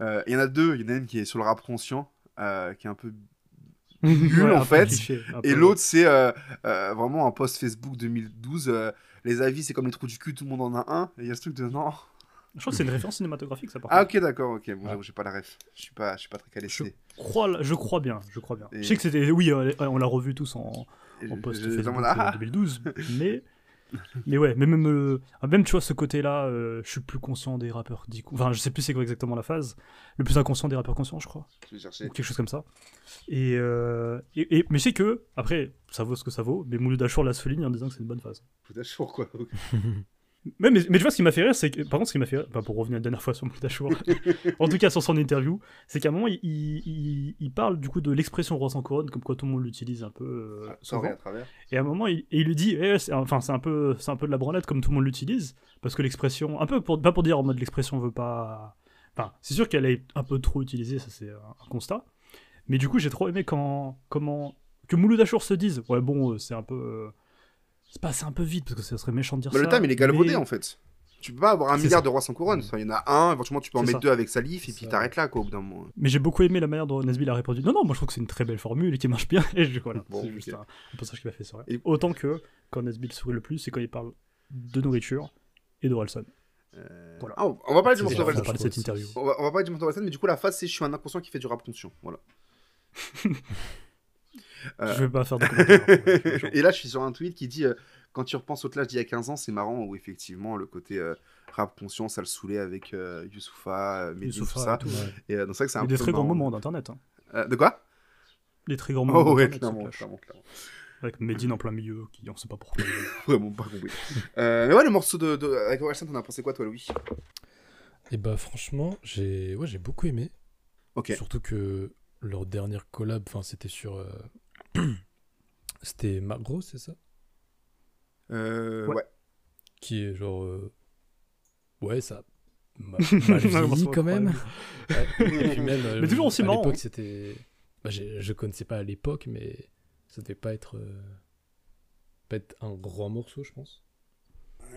euh, Il y en a deux, il y en a une qui est sur le rap conscient, euh, qui est un peu Nul, Ouais, en fait. cliché, Et l'autre, c'est vraiment un post Facebook 2012. euh, les avis, c'est comme les trous du cul, tout le monde en a un. Et il y a ce truc de non. Je crois que c'est une référence cinématographique, ça, par Ah, ok, d'accord, ok. Bon, Ah. j'avoue, j'ai pas la ref. Je suis pas, je suis pas très calé. Je crois, je crois bien, je crois bien. Et- Je sais que c'était, oui, euh, on l'a revu tous en, en post je- Facebook euh, ah, 2012, mais, mais ouais, mais même, euh, ah, même tu vois ce côté-là, euh, je suis plus conscient des rappeurs dits, enfin, je sais plus c'est quoi exactement la phase, le plus inconscient des rappeurs conscients, je crois, je vais chercher. ou quelque chose comme ça. Et, euh, et, et- mais je sais que, après, ça vaut ce que ça vaut, mais Mouloud Achour la souligne en disant que c'est une bonne phase. Chaud, quoi. Mais, mais, mais tu vois, ce qui m'a fait rire, c'est que, par contre, ce qui m'a fait rire, bah, pour revenir la dernière fois sur Mouloud Achour, en tout cas sur son interview, c'est qu'à un moment, il, il, parle du coup de l'expression roi sans couronne, comme quoi tout le monde l'utilise un peu euh, Ah, souvent. À travers. Et à un moment, il, et il lui dit, eh, c'est, enfin, c'est un peu, c'est un peu de la branlette comme tout le monde l'utilise, parce que l'expression, un peu pour, pas pour dire en mode l'expression veut pas, enfin, c'est sûr qu'elle est un peu trop utilisée, ça c'est un, constat. Mais du coup, j'ai trop aimé quand, comment, que Mouloud Achour se dise, ouais bon, euh, c'est un peu, euh, c'est passé un peu vite parce que ça serait méchant de dire Bah, ça. le time, il est galvaudé, mais- en fait. Tu peux pas avoir un milliard ça. de rois sans couronne. Il y en a un, éventuellement, tu peux en mettre ça. deux avec Salif, et puis t'arrêtes là, quoi, au bout d'un moment. Mais j'ai beaucoup aimé la manière dont Nesbill a répondu. Non, non, moi je trouve que c'est une très belle formule et qui marche bien. Et je, voilà, Bon, c'est ok. juste un, un passage qui m'a fait sourire. Et- Autant que quand Nesbill sourit le plus, c'est quand il parle de nourriture et d'Orelsan. Euh, Voilà. ah, on, va parler du déjà on va parler de cette interview. On va, on va parler du morceau d'Orelsan, mais du coup, la phase, c'est je suis un inconscient qui fait du rap conscient. Voilà. Euh, Je vais pas faire de commentaires. Et là, je suis sur un tweet qui dit euh, Quand tu repenses au clash d'il y a 15 ans, c'est marrant où effectivement le côté euh, rap conscient, ça le saoulait avec euh, Youssoufa, Medine, tout ça. et tout. Ouais. Et euh, donc, c'est vrai que c'est un peu. des très grands marrant. moments d'internet. Hein. Euh, de quoi? Les très grands moments Oh, ouais, clairement, ce clash. clairement, clairement. Avec Medine en plein milieu, qui on sait pas pourquoi. Vraiment pas compris. Euh, mais ouais, le morceau de, de... avec Orelsan, t'en as pensé quoi, toi, Louis? Et bah franchement, j'ai ouais, j'ai beaucoup aimé. Surtout que leur dernière collab, enfin c'était sur... euh, c'était Magro, c'est ça? Euh, Ouais. ouais. Qui est genre... euh, Ouais, ça... m'a mal vieilli quand même. Ouais. Et puis même, euh, Mais toujours aussi à marrant, l'époque, hein. c'était... Bah, je connaissais pas à l'époque, mais ça devait pas être... euh, Pas être un grand morceau, je pense.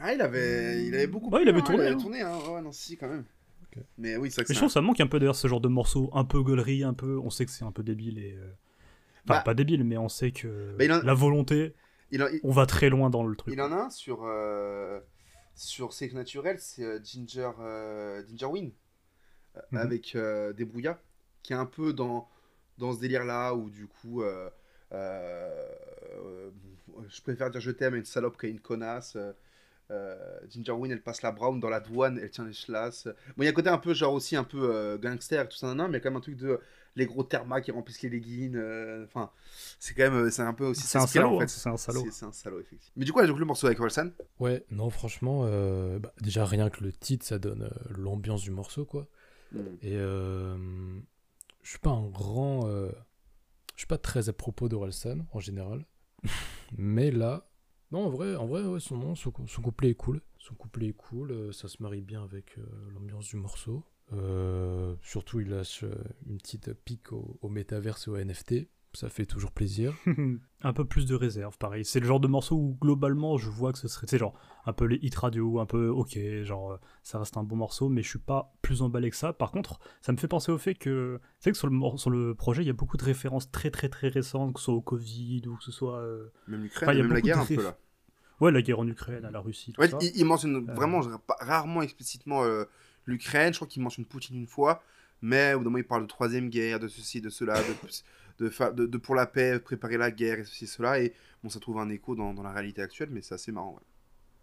Ah, il avait, il avait beaucoup. Ouais, il avait hein, tourné, Il avait hein. tourné, hein. Ouais, non, si, quand même. Mais oui, c'est vrai que Mais je trouve que ça manque un peu d'ailleurs ce genre de morceau un peu gaulerie, un peu. On sait que c'est un peu débile et. euh, Enfin, Bah. pas débile, mais on sait que Bah, il en- la volonté, Il, en- il- on va très loin dans le truc. il en a un sur, euh, sur Naturel, c'est euh, Ginger, euh, Ginger Win, euh, Mhm. avec euh, des brouillards, qui est un peu dans, dans ce délire-là où du coup, euh, je préfère dire je t'aime à une salope qu'à une connasse. Euh, Ginger Win, elle passe la brown dans la douane, elle tient les chlasses. Bon, il y a un côté un peu, genre aussi un peu euh, gangster et tout ça, nan, nan, mais il y a quand même un truc de les gros thermas qui remplissent les leggings. euh, Enfin, c'est quand même, euh, c'est un peu aussi C'est un salaud, en hein, fait. c'est un salaud. C'est un salaud, effectivement. Mais du coup, donc, le morceau avec Orelsan, Ouais, non, franchement, euh, bah, déjà rien que le titre, ça donne euh, l'ambiance du morceau, quoi. hmm. Et euh, je suis pas un grand. euh, je suis pas très à propos d'Orelsan en général. Mais là, non, en vrai, en vrai son, son, couplet est cool. Son couplet est cool, euh, ça se marie bien avec euh, l'ambiance du morceau. Euh, surtout, il lâche une petite pique au, au métaverse et au NFT. Ça fait toujours plaisir. un peu plus de réserve, pareil. C'est le genre de morceau où globalement je vois que ce serait, tu sais, genre un peu les hit radio, un peu ok, genre euh, ça reste un bon morceau, mais je suis pas plus emballé que ça. Par contre, ça me fait penser au fait que, tu sais que sur le, mor- sur le projet, il y a beaucoup de références très très très récentes, que ce soit au Covid ou que ce soit, euh, Même l'Ukraine, Enfin, il y a même la guerre un peu là. ouais, la guerre en Ukraine, à la Russie, tout Ouais, ça. il, il mentionne Euh. vraiment rarement explicitement euh, l'Ukraine. Je crois qu'il mentionne Poutine une fois, mais au bout d'un moment il parle de troisième guerre, de ceci, de cela, de, de, de, de pour la paix, préparer la guerre et ceci, cela. Et bon, ça trouve un écho dans, dans la réalité actuelle, mais c'est assez marrant. ouais.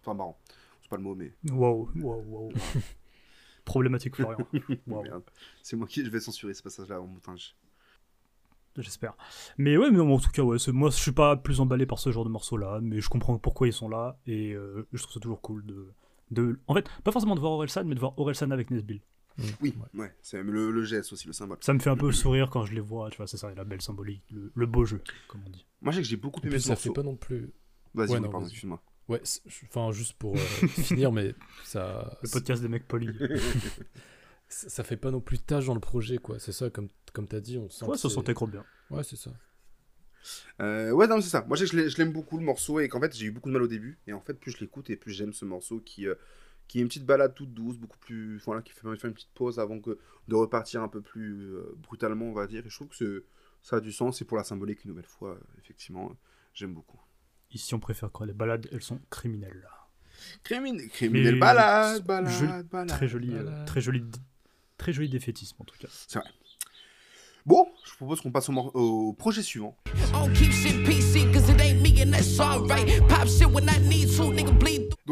Enfin, marrant. C'est pas le mot, mais Waouh, waouh, waouh. Problématique, Florian. C'est moi qui je vais censurer ce passage-là en montage. J'espère. Mais ouais, mais en tout cas, ouais, moi je suis pas plus emballé par ce genre de morceaux-là, mais je comprends pourquoi ils sont là, et euh, je trouve ça toujours cool de, de. En fait, pas forcément de voir Orelsan, mais de voir Orelsan avec Nesbill. Oui, ouais, c'est le, le geste aussi, le symbole. Ça me fait un peu sourire quand je les vois, tu vois, c'est ça, la belle symbolique, le, le beau jeu, comme on dit. Moi, je sais que j'ai beaucoup aimé ce ça fait pas non plus. Vas-y, Ouais, pardon, excuse-moi. Ouais, enfin, juste pour euh, finir, mais ça. Le podcast des mecs polis. ça ça fait pas non plus tâche dans le projet, quoi. C'est ça, comme, comme t'as dit, on sent. ouais, ça sentait trop bien. Ouais, c'est ça. Euh, ouais, non, c'est ça. Moi, je sais que je l'ai- je l'aime beaucoup le morceau et qu'en fait, j'ai eu beaucoup de mal au début. Et en fait, plus je l'écoute et plus j'aime ce morceau qui, euh, qui est une petite balade toute douce, beaucoup plus. Voilà, qui fait une petite pause avant que de repartir un peu plus euh, brutalement, on va dire. Et je trouve que c'est- ça a du sens. Et pour la symbolique, une nouvelle fois, euh, effectivement, j'aime beaucoup. Ici, on préfère quoi Les balades, elles sont criminelles. Crimin... Criminel Mais- balade, je- balade, balade. Très joli, euh, très joli, très joli défaitisme en tout cas. Bon, je propose qu'on passe au, projet suivant. On keep shit PC, cause it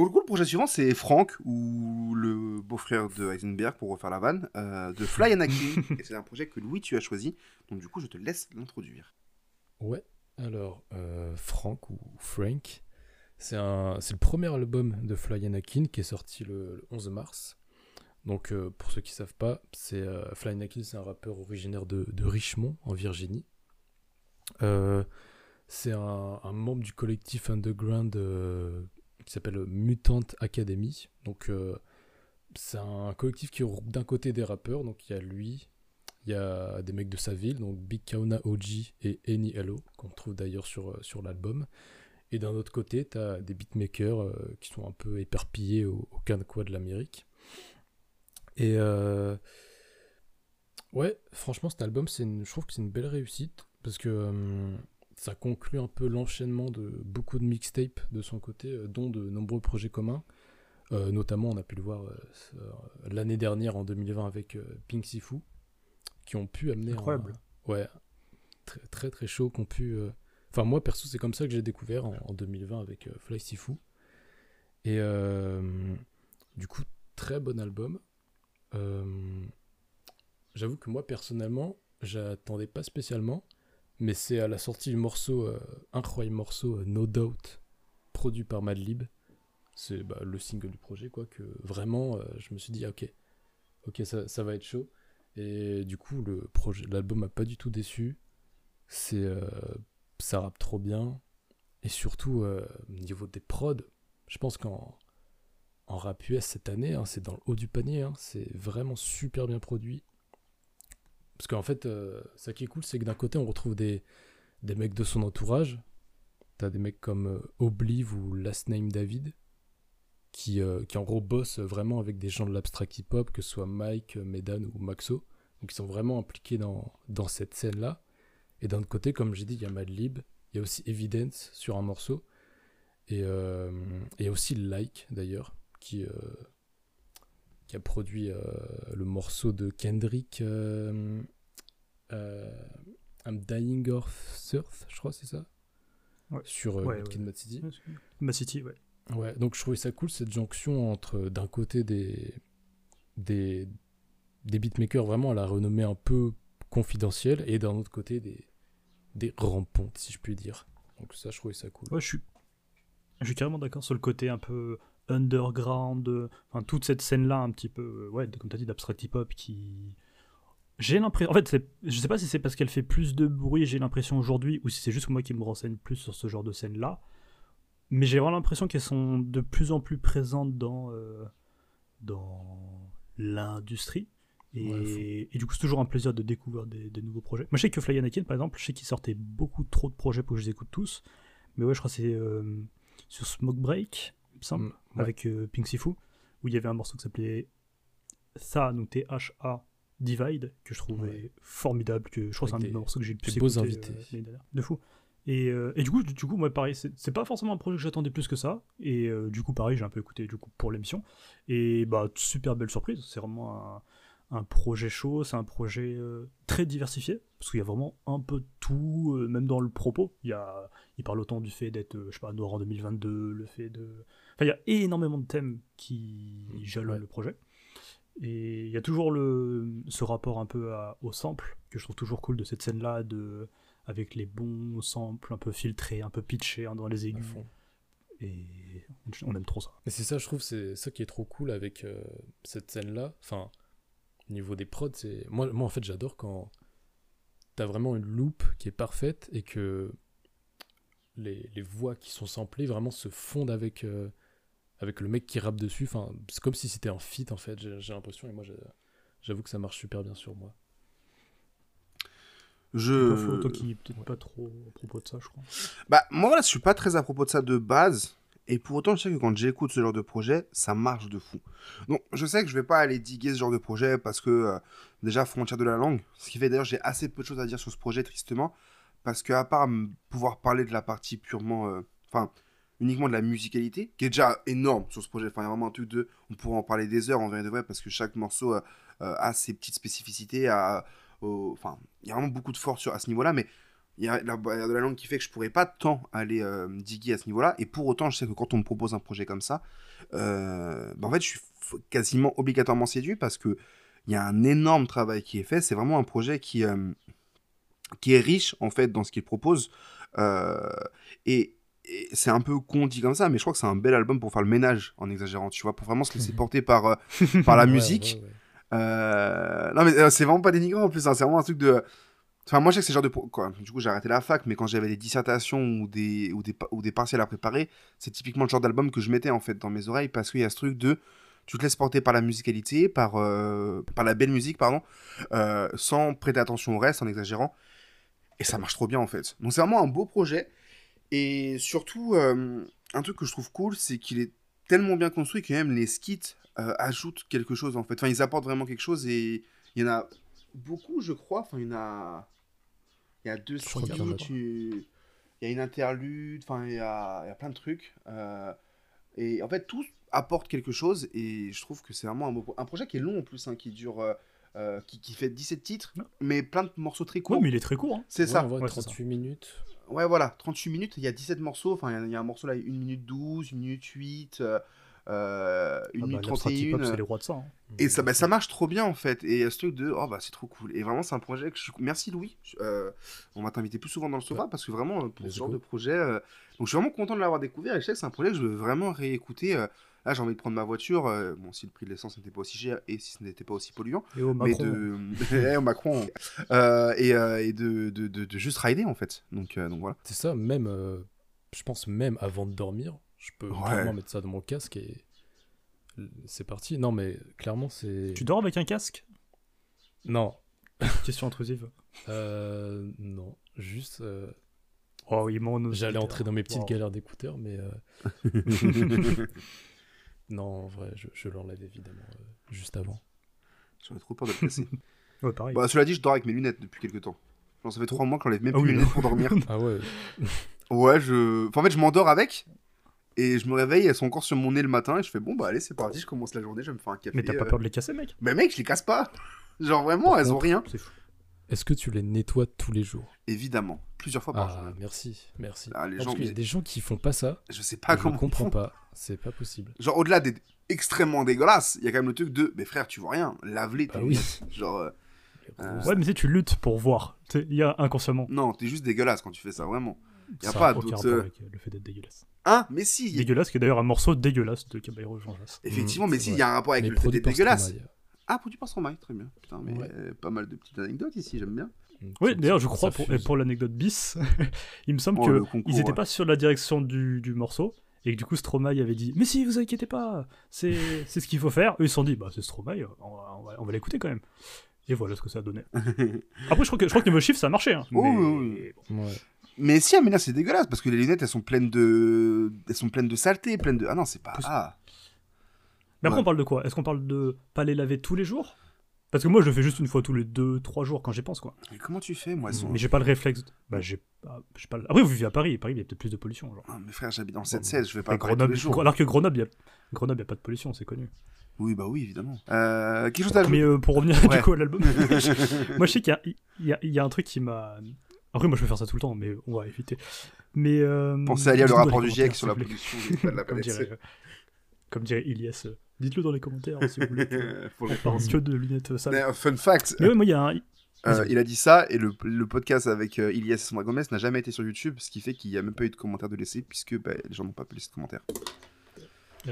Donc, du coup, le projet suivant, c'est Franck, ou le beau-frère de Heisenberg, pour refaire la vanne, euh, de Fly Anakin. et c'est un projet que Louis, tu as choisi. Donc, du coup, je te laisse l'introduire. Ouais, alors, euh, Frank ou Frank, c'est le premier album de Fly Anakin qui est sorti le, le 11 mars. Donc, euh, pour ceux qui savent pas, c'est euh, Fly Anakin, c'est un rappeur originaire de, de Richmond, en Virginie. C'est un, un membre du collectif underground qui s'appelle Mutant Academy. Donc, euh, c'est un collectif qui regroupe d'un côté des rappeurs, donc il y a lui, il y a des mecs de sa ville, donc Big Kauna OG et Eni Hello, qu'on trouve d'ailleurs sur, euh, sur l'album. Et d'un autre côté, tu as des beatmakers euh, qui sont un peu éparpillés au, au de l'Amérique. Et euh, ouais, franchement, cet album, c'est je trouve que c'est une belle réussite parce que ça conclut un peu l'enchaînement de beaucoup de mixtapes de son côté, euh, dont de nombreux projets communs. Euh, notamment, on a pu le voir euh, l'année dernière, en 2020, avec euh, Pink Sifu, qui ont pu amener. un- Incroyable. ouais, très très très chaud, qu'on pu. Enfin, moi perso, c'est comme ça que j'ai découvert en, en 2020 avec Fly Sifu. Et du coup, très bon album. J'avoue que moi personnellement, j'attendais pas spécialement, mais c'est à la sortie du morceau, euh, incroyable morceau euh, No Doubt, produit par Madlib. C'est bah, le single du projet, quoi, que vraiment, euh, je me suis dit, ah, ok, ok, ça, va être chaud. Et du coup, le projet, l'album m'a pas du tout déçu. C'est, ça rappe trop bien. Et surtout, au niveau des prods, je pense qu'en en rap US cette année, hein, c'est dans le haut du panier. hein, c'est vraiment super bien produit. Parce qu'en fait, euh, ça qui est cool, c'est que d'un côté, on retrouve des, des mecs de son entourage. T'as des mecs comme euh, Obliv ou Last Name David, qui, euh, qui en gros bossent vraiment avec des gens de l'abstract hip-hop, que ce soit Mike, Medan ou Maxo. Donc ils sont vraiment impliqués dans, cette scène-là. Et d'un autre côté, comme j'ai dit, il y a Madlib, il y a aussi Evidence sur un morceau. Et et aussi Like d'ailleurs, qui, qui a produit euh, le morceau de Kendrick euh, euh, I'm Dying of Earth, je crois, c'est ça Ouais. Sur euh, Ouais, ouais. Kid, Mad City. Ma City, ouais. Ouais, donc je trouvais ça cool cette jonction entre d'un côté des, des, des beatmakers vraiment à la renommée un peu confidentielle et d'un autre côté des, des rampontes, si je puis dire. Donc ça, je trouvais ça cool. Ouais, je suis, je suis carrément d'accord sur le côté un peu underground, enfin toute cette scène-là un petit peu, euh, ouais, comme tu as dit, d'abstract hip-hop qui... J'ai l'impression, en fait, je sais pas si c'est parce qu'elle fait plus de bruit, j'ai l'impression aujourd'hui, ou si c'est juste moi qui me renseigne plus sur ce genre de scène-là, mais j'ai vraiment l'impression qu'elles sont de plus en plus présentes dans, euh, dans l'industrie. Et, Ouais, et du coup, c'est toujours un plaisir de découvrir des, des nouveaux projets. Moi, je sais que Fly Anakin, par exemple, je sais qu'il sortait beaucoup trop de projets pour que je les écoute tous. Mais ouais, je crois que c'est euh, sur Smoke Break, me semble, Mm, ouais. avec euh, Pink Sifu, où il y avait un morceau qui s'appelait Ça, donc T-H-A Divide, que je trouvais Ouais. formidable. Que je crois que c'est un des morceaux que j'ai le plus des beaux écouté, invités. euh, de fou. Et, euh, et du coup, du coup, moi, pareil, c'est pas forcément un projet que j'attendais plus que ça. Et euh, du coup, pareil, j'ai un peu écouté du coup pour l'émission. Et bah, super belle surprise. C'est vraiment un, un projet chaud. C'est un projet euh, très diversifié parce qu'il y a vraiment un peu de tout, même dans le propos. Il y a, il parle autant du fait d'être, je sais pas, noir en 2022, le fait de, enfin, il y a énormément de thèmes qui jalonnent ouais. le projet. Et il y a toujours le, ce rapport un peu à- au sample que je trouve toujours cool de cette scène-là, de avec les bons samples un peu filtrés, un peu pitchés hein, dans les aigus. fond. Et on aime trop ça. Mais c'est ça, je trouve, c'est ça qui est trop cool avec euh, cette scène-là. Enfin, au niveau des prods, c'est. Moi, moi, en fait, j'adore quand t'as vraiment une loupe qui est parfaite et que les, les voix qui sont samplées vraiment se fondent avec, euh, avec le mec qui rappe dessus. Enfin, c'est comme si c'était un feat, en fait, j'ai j'ai l'impression. Et moi, j'ai- j'avoue que ça marche super bien sur moi. Je... Faux, toi qui pas trop à propos de ça, je crois. Bah, moi, voilà, je suis pas très à propos de ça de base. Et pour autant, je sais que quand j'écoute ce genre de projet, ça marche de fou. Donc, je sais que je vais pas aller diguer ce genre de projet parce que, euh, déjà, frontière de la langue. Ce qui fait d'ailleurs, j'ai assez peu de choses à dire sur ce projet, tristement. Parce que, à part pouvoir parler de la partie purement. euh, Enfin, uniquement de la musicalité, qui est déjà énorme sur ce projet. Enfin, il y a vraiment un truc de. On pourrait en parler des heures en vrai de vrai, parce que chaque morceau euh, euh, a ses petites spécificités. a- Enfin, il y a vraiment beaucoup de force à ce niveau-là, mais il y a de la langue qui fait que je pourrais pas tant aller euh, diguer à ce niveau-là. Et pour autant, je sais que quand on me propose un projet comme ça, euh, bah, en fait, je suis quasiment obligatoirement séduit parce que il y a un énorme travail qui est fait. C'est vraiment un projet qui, qui est riche en fait dans ce qu'il propose. Et c'est un peu con dit comme ça, mais je crois que c'est un bel album pour faire le ménage en exagérant, tu vois, pour vraiment se laisser porter par, euh, par la musique. ouais, ouais. Euh, non, mais euh, c'est vraiment pas dénigrant en plus, hein, c'est vraiment un truc de. Enfin, moi je sais que c'est genre de. Quoi. Du coup, j'ai arrêté la fac, mais quand j'avais des dissertations ou des, ou, des, ou des partiels à préparer, c'est typiquement le genre d'album que je mettais en fait dans mes oreilles parce qu'il y a ce truc de. Tu te laisses porter par la musicalité, par, par la belle musique, pardon, sans prêter attention au reste, en exagérant. Et ça marche trop bien en fait. Donc c'est vraiment un beau projet. Et surtout, euh, un truc que je trouve cool, c'est qu'il est tellement bien construit que même les skits euh, ajoutent quelque chose en fait. Enfin, ils apportent vraiment quelque chose et il y en a beaucoup, je crois. Enfin, il y en a. Il y a deux skits, tu- il y a une interlude, enfin, il y a, il y a plein de trucs. euh, Et en fait, tous apporte quelque chose et je trouve que c'est vraiment un, beau un projet qui est long en plus, hein, qui dure. euh, euh, qui, qui fait 17 titres, mais plein de morceaux très courts. Ouais, mais il est très court. hein. C'est Ouais, ça. Ouais, c'est 38 minutes. Ouais, voilà, 38 minutes, il y a 17 morceaux. Enfin, il y a- il y, a un morceau là, 1 minute 12, 1 minute 8, euh, euh, 1 Ah bah, minute hip-hop, 31. c'est les rois de ça. hein. Et ça, bah, ça marche trop bien en fait. Et il y a ce truc de oh bah c'est trop cool. Et vraiment, c'est un projet que je suis. Merci Louis. Euh, on va t'inviter plus souvent dans le sofa parce que vraiment, euh, pour Let's ce genre go. de projet. euh, Donc je suis vraiment content de l'avoir découvert. Et je sais que c'est un projet que je veux vraiment réécouter. Là, j'ai envie de prendre ma voiture. euh, Bon, si le prix de l'essence n'était pas aussi cher et si ce n'était pas aussi polluant. Et au Mais Macron. de. Eh, au Macron. Euh, et euh, et de, de, de, de juste rider en fait. Donc, euh, donc voilà. C'est ça, même, euh, je pense même avant de dormir, je peux Ouais. vraiment mettre ça dans mon casque et c'est parti. Non, mais clairement, c'est. Tu dors avec un casque? Non, Question intrusive. euh, non, juste. euh, Oh, J'allais entrer dans mes petites Wow. galères d'écouteurs, mais. euh, non, en vrai, je, je l'enlève évidemment euh, juste avant. J'aurais trop peur de le casser. Ouais, pareil. bah, cela dit, je dors avec mes lunettes depuis quelques temps. Genre, ça fait 3 mois que j'enlève même Ah plus oui, mes non. lunettes pour dormir. Ah ouais, Ouais, je. Enfin, en fait, je m'endors avec. Et je me réveille, elles sont encore sur mon nez le matin. Et je fais, bon, bah allez, c'est parti, je commence la journée, je vais me faire un café. mais t'as pas euh. peur de les casser, mec? Mais mec, je les casse pas. Genre vraiment, elles ont rien. C'est fou. Est-ce que tu les nettoies tous les jours? Évidemment, plusieurs fois par Ah, jour. merci, merci. Ah, les Parce gens, qu'il y a des gens qui font pas ça. Je sais pas je comment. comprends ils font. pas. C'est pas possible. Genre, au-delà d'être extrêmement dégueulasse, il y a quand même le truc de, mais frère, tu vois rien, lave-les. tes Bah oui. Genre, euh, Euh, grosses- Ouais, mais tu luttes pour voir. Il y a inconsciemment. non, t'es juste dégueulasse quand tu fais ça, vraiment. Y a Ça pas d'autre. euh, avec euh, le fait d'être dégueulasse. Hein? Mais si. Dégueulasse, qui est d'ailleurs un morceau dégueulasse de Caballero Jean. Effectivement, Mm, mais si, il y a un rapport avec mais le fait d'être dégueulasse. Ah, produit par Stromae, très bien. Putain, mais Ouais. euh, pas mal de petites anecdotes ici, j'aime bien. Oui, d'ailleurs, je crois, pour, pour l'anecdote bis, il me semble Oh, que le concours, ils étaient ouais. pas sur la direction du, du morceau. Et que du coup, Stromae avait dit Mais si, vous inquiétez pas, c'est ce qu'il faut faire. Eux, ils se sont dit Bah, c'est Stromae, on va, on va, on va l'écouter quand même. Et voilà ce que ça a donné. Après, je crois que, je crois que niveau chiffre, ça a marché. Hein. Oh, mais... oui, Ouais. Mais si, Amélia, c'est dégueulasse parce que les lunettes, elles sont pleines de, elles sont pleines de saleté, pleines de. Ah non, c'est pas. Ah. Mais après, Ouais. on parle de quoi? Est-ce qu'on parle de pas les laver tous les jours? Parce que moi, je le fais juste une fois tous les 2-3 jours quand j'y pense, quoi. Mais comment tu fais, moi Mais j'ai pas le réflexe. Bah, j'ai pas, Après, vous vivez à Paris. Paris, il y a peut-être plus de pollution. Genre. Ah, mais frère, j'habite dans le 7-16, je vais pas Et le parler tous Grenoble, les jours. alors que Grenoble, il y a... Grenoble, il y a pas de pollution, c'est connu. Oui, bah oui, évidemment. Euh, quelque chose à Mais euh, pour revenir Ouais. du coup à l'album, moi je sais qu'il y a, y, y un truc qui m'a. Après, moi je peux faire ça tout le temps, mais on va éviter. Mais. Euh, Pensez à lire le rapport du GIEC sur la pollution de la planète. Euh, comme dirait Ilias. euh, Dites-le dans les commentaires si vous voulez. Faut On le- parle que de lunettes sales. Mais, euh, Fun fact, Mais ouais, moi il y a un. euh, il a dit ça et le, le podcast avec euh, Ilias et Sandra Gomez n'a jamais été sur YouTube, ce qui fait qu'il n'y a même pas eu de commentaires de laisser puisque bah, les gens n'ont pas pu laisser de commentaires.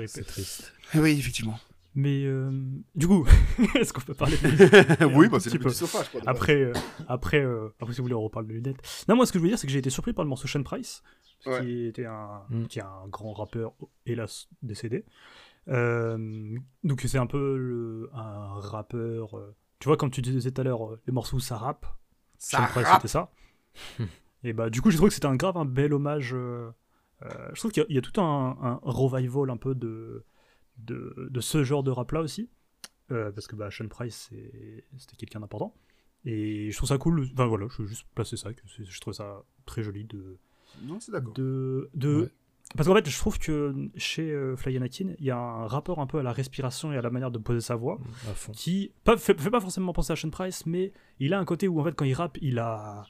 C'est triste. Oui, effectivement. Mais euh, du coup, est-ce qu'on peut parler de musique oui, bah c'est le sofa, je crois. Après, euh, après, euh, après, si vous voulez, on reparle de lunettes. Non, moi, ce que je veux dire, c'est que j'ai été surpris par le morceau Sean Price, Ouais. qui était un, Mm. qui est un grand rappeur, hélas décédé. Euh, donc, c'est un peu le- un rappeur. euh, tu vois, comme tu disais tout à l'heure, euh, les morceaux où ça rappe. Ça Sean Price, rappe. c'était ça. Et bah, du coup, j'ai trouvé que c'était un grave, un bel hommage. euh, je trouve qu'il y, a- il y a tout un, un revival un peu de, de, de ce genre de rap-là aussi. Euh, parce que bah, Sean Price, c'était quelqu'un d'important. Et je trouve ça cool. Enfin voilà, je veux juste placer ça. Que je trouve ça très joli de. Non, c'est d'accord. de, de... Ouais. Parce qu'en fait, je trouve que chez euh, Fly Anakin, il y a un rapport un peu à la respiration et à la manière de poser sa voix fond. qui pas, fait, fait pas forcément penser à Sean Price, mais il a un côté où en fait quand il rappe, il a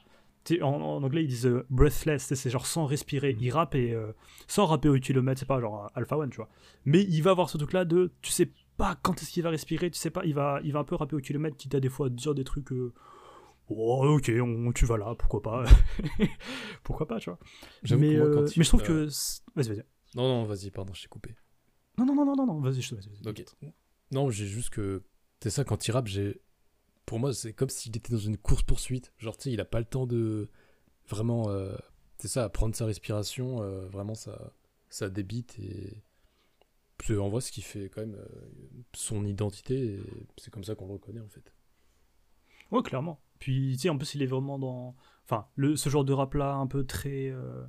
en, en anglais ils disent euh, breathless, c'est genre sans respirer. Il rappe et euh, sans rapper au kilomètre, c'est pas genre Alpha One, tu vois. Mais il va avoir ce truc là de tu sais pas quand est-ce qu'il va respirer, tu sais pas, il va il va un peu rapper au kilomètre, quitte à des fois dire des trucs euh, Oh, ok, on, tu vas là, pourquoi pas Pourquoi pas, tu vois mais, moi, euh, mais je trouve que. Vas-y, vas-y. Non, non, vas-y, pardon, je t'ai coupé. Non, non, non, non, non, non, vas-y, je te vas-y, vas-y. Ok. Non, j'ai juste que. C'est ça, quand il rappe, j'ai. Pour moi, c'est comme s'il était dans une course-poursuite. Genre, tu sais, il a pas le temps de. Vraiment. euh, C'est ça, prendre sa respiration. euh, vraiment, ça, ça débite. Et. C'est en vrai ce qui fait quand même euh, son identité. C'est comme ça qu'on le reconnaît, en fait. Ouais, clairement. Puis, tu sais, en plus, il est vraiment dans. Enfin, le, ce genre de rap-là, un peu très. euh,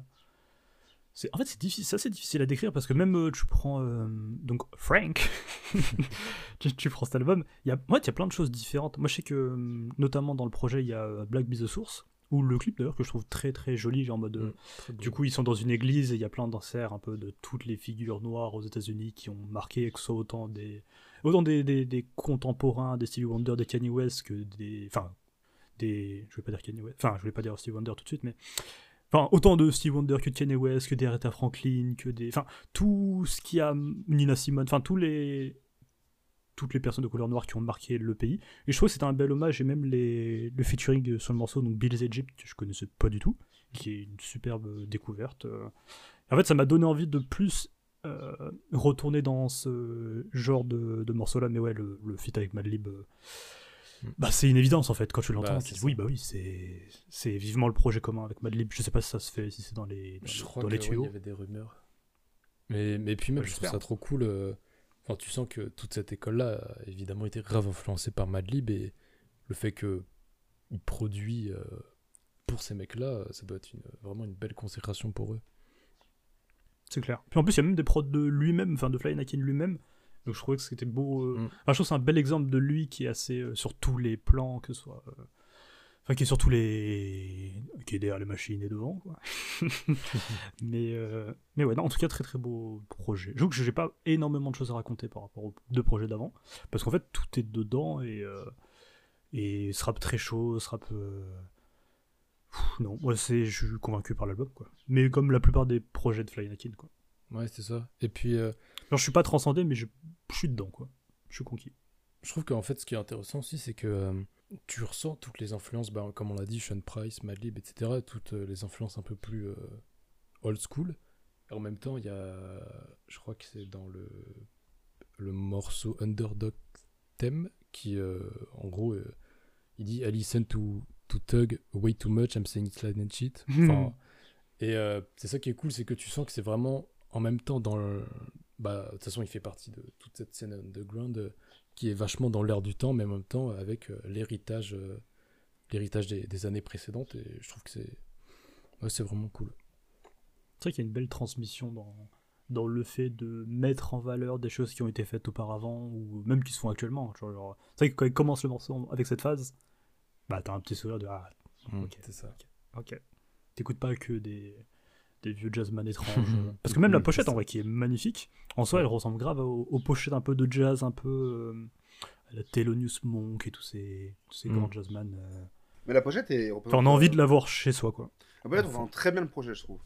C'est... En fait, c'est, difficile, c'est assez difficile à décrire parce que même euh, tu prends. euh, Donc, Frank, tu, tu prends cet album, il y a... Ouais, il y a plein de choses différentes. Moi, je sais que, notamment dans le projet, il y a Black Be the Source, Ou le clip d'ailleurs que je trouve très très joli, genre en mode. Mm. Du coup, ils sont dans une église et il y a plein d'inserts un peu de toutes les figures noires aux États-Unis qui ont marqué, que ce soit autant des, autant des, des, des contemporains, des Stevie Wonder, des Kanye West que des. Enfin, des. Je vais pas dire Kanye West. Enfin, je vais pas dire Stevie Wonder tout de suite, mais. Enfin, autant de Stevie Wonder que de Kanye West, que des Aretha Franklin, que des. Enfin, tout ce qui a. Nina Simone, enfin, tous les. Toutes les personnes de couleur noire qui ont marqué le pays. Et je trouve que c'était un bel hommage, et même les, le featuring sur le morceau, donc Bill's Egypt, que je connaissais pas du tout qui est une superbe découverte. Euh, En fait, ça m'a donné envie de plus euh, retourner dans ce genre de, morceau-là, mais ouais, le, le feat avec Madlib, euh. Bah, c'est une évidence en fait. Quand tu l'entends, Bah, tu c'est dis ça. oui, bah oui, c'est c'est vivement le projet commun avec Madlib. Je sais pas si ça se fait, si c'est dans les, dans, Je les- crois dans que, les ouais, tuyaux. il y avait des rumeurs. Mais, mais puis même, je trouve ça trop cool. euh, Enfin, tu sens que toute cette école-là a évidemment été grave influencée par Madlib et le fait que il produit euh, pour ces mecs-là, euh, ça doit être une, vraiment une belle consécration pour eux. C'est clair. Puis en plus, il y a même des prods de lui-même, enfin de Fly Anakin lui-même. Donc je trouvais que c'était beau. euh, Mm. Enfin, je trouve que c'est un bel exemple de lui qui est assez euh, sur tous les plans, que ce soit. euh, Enfin, qui est sur tous les. qui est derrière les machines et devant, quoi. mais, mais ouais, non, en tout cas, très très beau projet. Je trouve que j'ai pas énormément de choses à raconter par rapport aux deux projets d'avant. Parce qu'en fait, tout est dedans et. et ce rap très chaud, ce rap. pff, Non, ouais, c'est, je suis convaincu par l'album, quoi. Mais comme la plupart des projets de Fly Anakin, quoi. Ouais, c'est ça. Et puis, Genre, je suis pas transcendé, mais je, je suis dedans, quoi. Je suis conquis. je trouve qu'en fait, ce qui est intéressant aussi, c'est que euh, tu ressens toutes les influences, bah, comme on l'a dit, Sean Price, Madlib, etc., toutes euh, les influences un peu plus euh, old school. Et en même temps, il y a, je crois que c'est dans le, le morceau Underdog Theme, qui, euh, en gros, euh, il dit I listen to, to Tug way too much, I'm saying it's like and shit. Enfin, et euh, c'est ça qui est cool, c'est que tu sens que c'est vraiment en même temps dans le. Bah, de toute façon, il fait partie de toute cette scène underground euh, qui est vachement dans l'air du temps, mais en même temps avec euh, l'héritage euh, l'héritage des, des années précédentes. Et je trouve que c'est. Ouais, c'est vraiment cool. C'est vrai qu'il y a une belle transmission dans, dans le fait de mettre en valeur des choses qui ont été faites auparavant ou même qui se font actuellement. Genre, genre- c'est vrai que quand il commence le morceau avec cette phase, bah t'as un petit sourire de ah, Ok. C'est ça. ok. T'écoutes pas que des, des vieux jazzman étranges. euh. Parce que même la pochette en vrai qui est magnifique, en soi elle ressemble grave aux, aux pochettes un peu de jazz, un peu euh, à la Thelonious Monk et tous ces, tous ces Mm. grands jazzman. euh. Mais la pochette est. Enfin, on a envie de l'avoir chez soi quoi. La pochette représente très bien le projet, je trouve.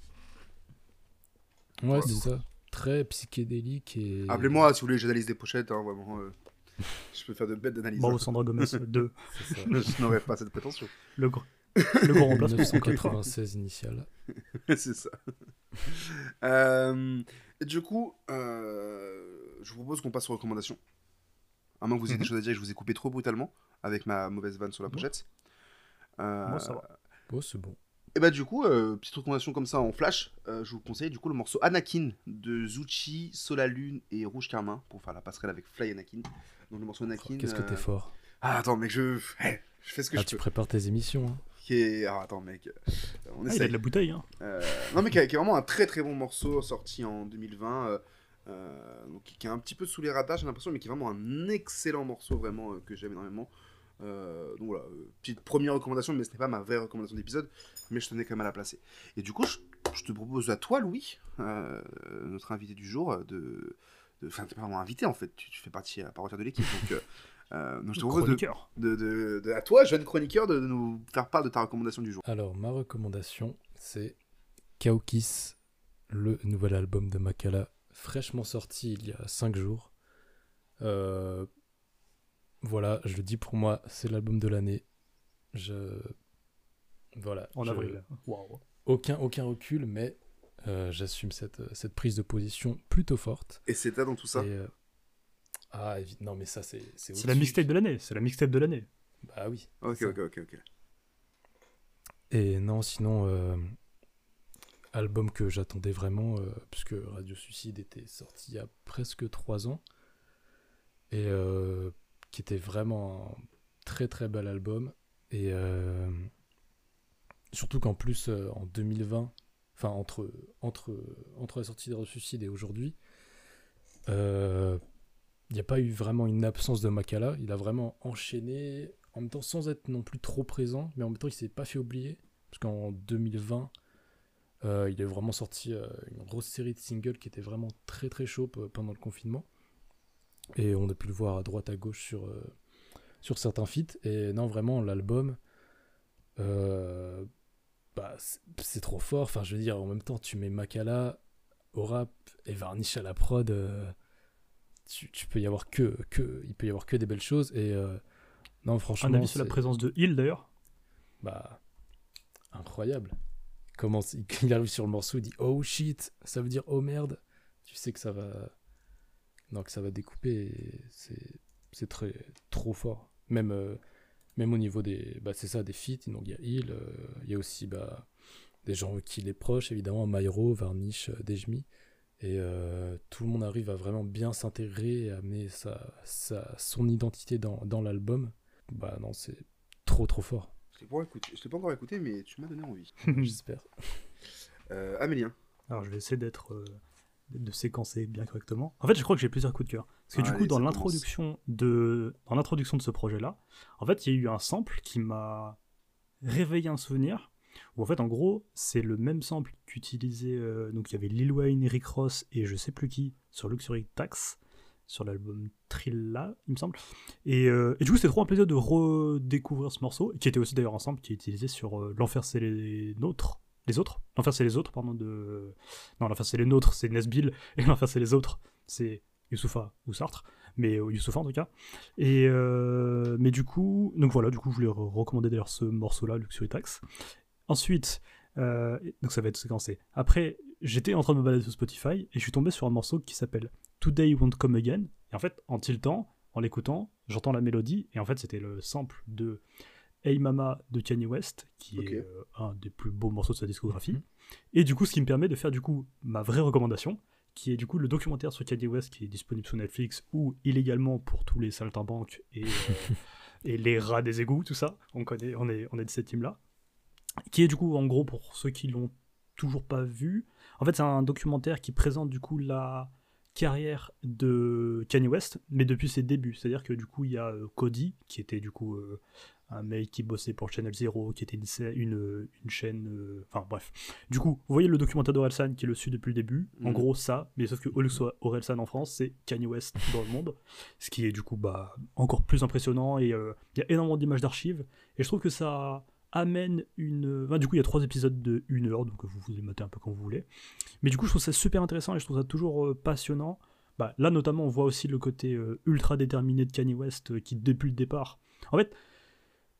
Ouais, c'est ça. Très psychédélique et. Appelez-moi si vous voulez j'analyse des pochettes, hein, vraiment. euh, je peux faire de bêtes d'analyse. Bravo Sandra Gomez 2, C'est ça. je n'aurais pas cette prétention. le, gr- le grand remplacement. 1996 initial. c'est ça. Euh, et du coup, euh, je vous propose qu'on passe aux recommandations. À moins que vous ayez des Mhm. choses à dire, je vous ai coupé trop brutalement avec ma mauvaise vanne sur la pochette. Euh, Moi ça va. Bon, c'est bon. Et bah du coup, euh, petite recommandation comme ça en flash, euh, je vous conseille du coup le morceau Anakin de Zuchi, Solalune et Rouge Carmin pour faire la passerelle avec Fly Anakin. Donc le morceau Anakin. Qu'est-ce que t'es fort. Ah attends mec, je, eh, je fais ce que Ah, je tu peux. prépares tes émissions. hein. Qui est- Ah attends mec, euh, on Ah, il a essaye. de la bouteille hein. Euh, non mais qui, est vraiment un très très bon morceau sorti en 2020. euh, euh, donc, qui est un petit peu sous les radars j'ai l'impression mais qui est vraiment un excellent morceau vraiment que j'aime énormément. Euh, donc voilà, petite première recommandation mais ce n'est pas ma vraie recommandation d'épisode mais je tenais quand même à la placer. Et du coup je, je te propose à toi Louis, euh, notre invité du jour, de... Enfin, t'es pas vraiment invité en fait, tu, tu fais partie à part entière de l'équipe. Donc, euh, donc je te propose de, Chroniqueur. de, de- de- à toi, jeune chroniqueur, de, de nous faire part de ta recommandation du jour. Alors, ma recommandation, c'est Kaokis, le nouvel album de Makala, fraîchement sorti il y a 5 jours. Euh, voilà, je le dis pour moi, c'est l'album de l'année. Je. Voilà. En je- avril. Waouh. Aucun, aucun recul, mais euh, j'assume cette, cette prise de position plutôt forte. Et c'était dans tout ça. Et, euh, Ah, non, mais ça, c'est. C'est la mixtape de l'année. C'est la mixtape de l'année. Bah oui. Ok, ok, ok, ok. Et non, sinon, euh, album que j'attendais vraiment, euh, puisque Radio Suicide était sorti il y a presque trois ans, et euh, qui était vraiment un très très bel album. Et euh, surtout qu'en plus, euh, en 2020, enfin entre, entre, entre la sortie de Radio Suicide et aujourd'hui, euh, il n'y a pas eu vraiment une absence de Makala. Il a vraiment enchaîné, en même temps sans être non plus trop présent, mais en même temps il s'est pas fait oublier. Parce qu'en 2020, euh, il a vraiment sorti euh, une grosse série de singles qui était vraiment très très chaud pe- pendant le confinement. Et on a pu le voir à droite à gauche sur, euh, sur certains feats. Et non, vraiment, l'album, euh, bah, c'est- c'est trop fort. Enfin, je veux dire, en même temps, tu mets Makala au rap et Varnish à la prod. Tu, tu peux y avoir que, que, il peut y avoir que des belles choses. Et euh, non, franchement, Un avis sur la présence de Hill d'ailleurs bah, incroyable. Comment il, arrive sur le morceau, il dit oh shit, ça veut dire oh merde. Tu sais que ça va, non que ça va découper. C'est, c'est très, trop fort. Même, euh, même au niveau des, bah c'est ça, des feats. Donc il y a Hill, euh, il y a aussi bah des gens qui les proches évidemment, Myro, Varnish, euh, Dejmi. Et euh, tout le monde arrive à vraiment bien s'intégrer et à amener sa, sa, son identité dans, dans l'album. Bah non, c'est trop trop fort. Je je l'ai pas encore écouté, mais tu m'as donné envie. J'espère. Euh, Amélien. Alors je vais essayer d'être euh, de séquencer bien correctement. En fait, je crois que j'ai plusieurs coups de cœur. Parce que du Allez, coup, dans l'introduction de dans l'introduction de ce projet-là, en fait, il y a eu un sample qui m'a réveillé un souvenir. Où en fait, en gros, c'est le même sample qu'utilisait euh, donc il y avait Lil Wayne, Rick Ross et je sais plus qui sur Luxury Tax sur l'album Trilla, il me semble. Et, euh, du coup, c'était trop un plaisir de redécouvrir ce morceau, qui était aussi d'ailleurs un sample qui est utilisé sur euh, L'Enfer c'est les nôtres, les autres? L'Enfer c'est les autres, pardon, de. Non, L'Enfer c'est les nôtres, c'est Nesbill, et L'Enfer c'est les autres, c'est Youssoufa ou Sartre, mais Youssoufa en tout cas. Et mais du coup, donc voilà, du coup, je voulais re- recommander d'ailleurs ce morceau-là, Luxury Tax. Ensuite, euh, donc ça va être séquencé. Après, j'étais en train de me balader sur Spotify et je suis tombé sur un morceau qui s'appelle Today Won't Come Again. Et en fait, en tiltant, en l'écoutant, j'entends la mélodie et en fait, c'était le sample de Hey Mama de Kanye West, qui est euh, un des plus beaux morceaux de sa discographie. Mhm. Et du coup, ce qui me permet de faire du coup ma vraie recommandation, qui est du coup le documentaire sur Kanye West qui est disponible sur Netflix ou illégalement pour tous les saltimbanques et, euh, et les rats des égouts, tout ça. On connaît, on est, on est de cette team-là. Qui est du coup, en gros, pour ceux qui l'ont toujours pas vu, en fait, c'est un documentaire qui présente du coup la carrière de Kanye West, mais depuis ses débuts. C'est-à-dire que du coup, il y a euh, Cody, qui était du coup euh, un mec qui bossait pour Channel Zero, qui était une, sa- une, une chaîne. euh, Enfin, bref. Du coup, vous voyez le documentaire d'Orelsan qui le suit depuis le début. En Mhm. gros, ça, mais sauf que au lieu que soit Orelsan en France, c'est Kanye West dans le monde. Ce qui est du coup bah, encore plus impressionnant. Et euh, il y a énormément d'images d'archives. Et je trouve que ça amène une. enfin, du coup, il y a trois épisodes de une heure, donc vous vous les matez un peu quand vous voulez. Mais du coup, je trouve ça super intéressant et je trouve ça toujours euh, passionnant. Bah, là, notamment, on voit aussi le côté euh, ultra déterminé de Kanye West euh, qui, depuis le départ. En fait,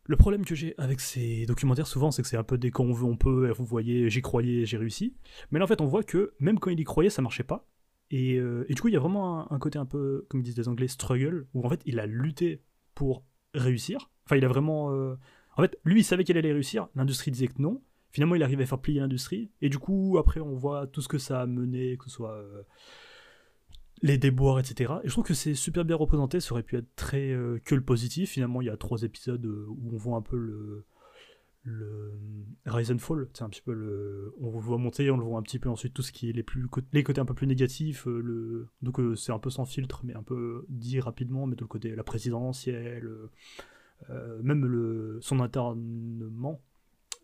le problème que j'ai avec ces documentaires, souvent, c'est que c'est un peu dès qu'on veut, on peut. Vous voyez, j'y croyais, j'ai réussi. Mais là, en fait, on voit que même quand il y croyait, ça marchait pas. Et, euh, et du coup, il y a vraiment un, côté un peu, comme disent les Anglais, struggle, où en fait, il a lutté pour réussir. Enfin, il a vraiment. euh, En fait, lui, il savait qu'il allait réussir. L'industrie disait que non. Finalement, il arrivait à faire plier l'industrie. Et du coup, après, on voit tout ce que ça a mené, que ce soit euh, les déboires, etc. Et je trouve que c'est super bien représenté. Ça aurait pu être très euh, que le positif. Finalement, il y a trois épisodes euh, où on voit un peu le, Rise and Fall. C'est un petit peu le. On le voit monter, on le voit un petit peu ensuite tout ce qui est les, plus, les côtés un peu plus négatifs. donc, c'est un peu sans filtre, mais un peu dit rapidement. Mais tout le côté la présidentielle, même le, son internement.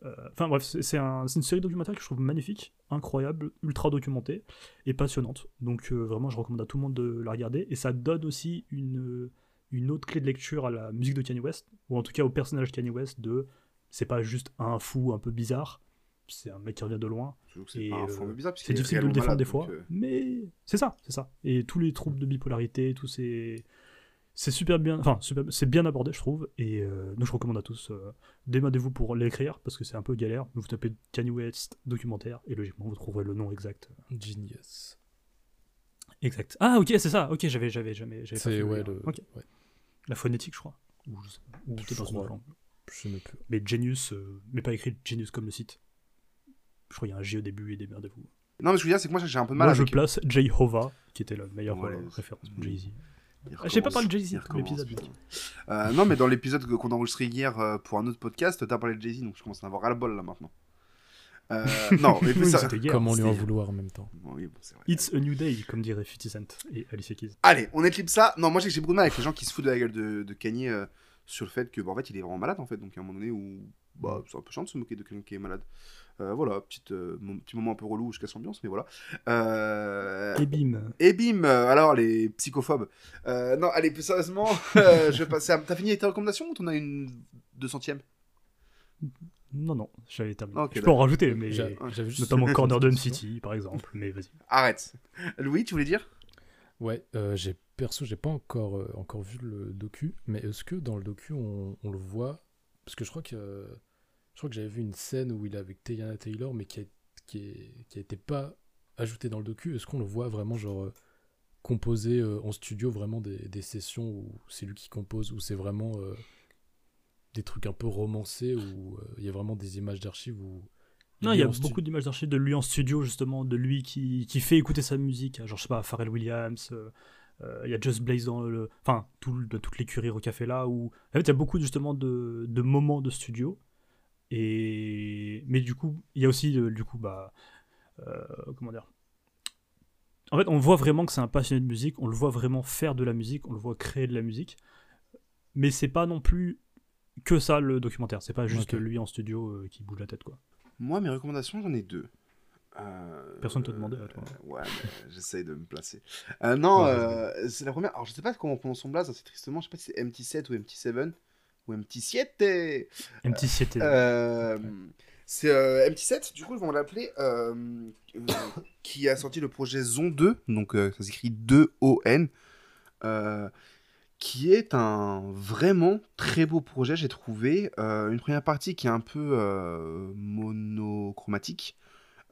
Euh, Enfin bref, c'est c'est un- c'est une série documentaire que je trouve magnifique, incroyable, ultra documentée et passionnante. Donc euh, vraiment, je recommande à tout le monde de la regarder. Et ça donne aussi une, une autre clé de lecture à la musique de Kanye West, ou en tout cas au personnage Kanye West de c'est pas juste un fou un peu bizarre, c'est un mec qui revient de loin. C'est euh, difficile de le défendre des fois, euh, mais c'est ça, c'est ça. Et tous les troubles de bipolarité, tous ces. C'est super bien, enfin, c'est bien abordé, je trouve, et euh, donc je recommande à tous. Euh, Démadez-vous pour l'écrire, parce que c'est un peu galère. Vous tapez Kanye West documentaire, et logiquement, vous trouverez le nom exact. Genius. Exact. Ah, ok, c'est ça, ok, j'avais jamais. j'avais pas C'est fait ouais, le. Ouais, La phonétique, je crois. Ou, je sais pas. Ou peut-être dans Je une autre crois. langue. je ne peux. Mais Genius, euh, mais pas écrit Genius comme le site. Je crois qu'il y a un J au début, et démerdez-vous. Non, mais ce que je veux dire, c'est que moi j'ai un peu de mal Moi, je place Jehovah, qui était la meilleure Ouais, euh, référence pour Jay-Z. J'ai pas parlé de Jay-Z dans l'épisode. Euh, non, mais dans l'épisode que- qu'on a enregistré hier euh, pour un autre podcast, t'as parlé de Jay-Z, donc je commence à en avoir ras-le-bol là maintenant. Euh, non, mais Oui, ça... Comment lui en vouloir en même temps Bon, oui, bon, c'est vrai. It's a new day, comme dirait 50 Cent et Alicia Keys. Allez, on éclipse ça. Non, moi j'ai beaucoup de mal avec les gens qui se foutent de la gueule de, de Kanye euh, sur le fait que, en fait, il est vraiment malade en fait. Donc à un moment donné où bah, c'est un peu chiant de se moquer de quelqu'un qui est malade. Euh, voilà, petite, euh, mon petit moment un peu relou où je casse l'ambiance, mais voilà. Euh, Et bim. et bim, alors les psychophobes. Euh, non, allez, plus sérieusement, euh, je vais passer à... T'as fini tes recommandations ou t'en as une deux centième Non, non, j'avais terminé. Ok, je peux en rajouter, mais juste notamment Corner Dome City. City, par exemple. Mais vas-y. Arrête. Louis, tu voulais dire? Ouais, euh, j'ai perso, j'ai pas encore, euh, encore vu le docu, mais est-ce que dans le docu on, on le voit? Parce que je crois que euh, je crois que j'avais vu une scène où il est avec Teyana Taylor, mais qui a, qui est, qui a été pas ajoutée dans le docu. Est-ce qu'on le voit vraiment genre euh, composer euh, en studio vraiment des, des sessions où c'est lui qui compose, ou c'est vraiment euh, des trucs un peu romancés où euh, il y a vraiment des images d'archives où Non, il y a beaucoup d'images d'archives de lui en studio, justement, de lui qui, qui fait écouter sa musique. Genre, je sais pas, Pharrell Williams, il y a Just Blaze dans le. Enfin, tout, de toute l'écurie Café là, où. En fait, il y a beaucoup, justement, de, de moments de studio. Et. Mais du coup, il y a aussi, euh, du coup, bah. euh, comment dire En fait, on voit vraiment que c'est un passionné de musique, on le voit vraiment faire de la musique, on le voit créer de la musique. Mais c'est pas non plus que ça le documentaire, c'est pas juste lui en studio euh, qui bouge la tête, quoi. Moi, mes recommandations, j'en ai deux. Euh, Personne te demandait, à toi. ouais, j'essaye de me placer. Non, Ouais, c'est la première. Alors, je sais pas comment on prononce son blaze, assez tristement. Je sais pas si c'est MT7 ou MT7 ou MT7. Un petit CT. Euh, c'est euh, MT7, du coup, on va l'appeler, euh, euh, qui a sorti le projet Zon 2, donc euh, ça s'écrit 2ON, euh, qui est un vraiment très beau projet, j'ai trouvé. Euh, une première partie qui est un peu euh, monochromatique.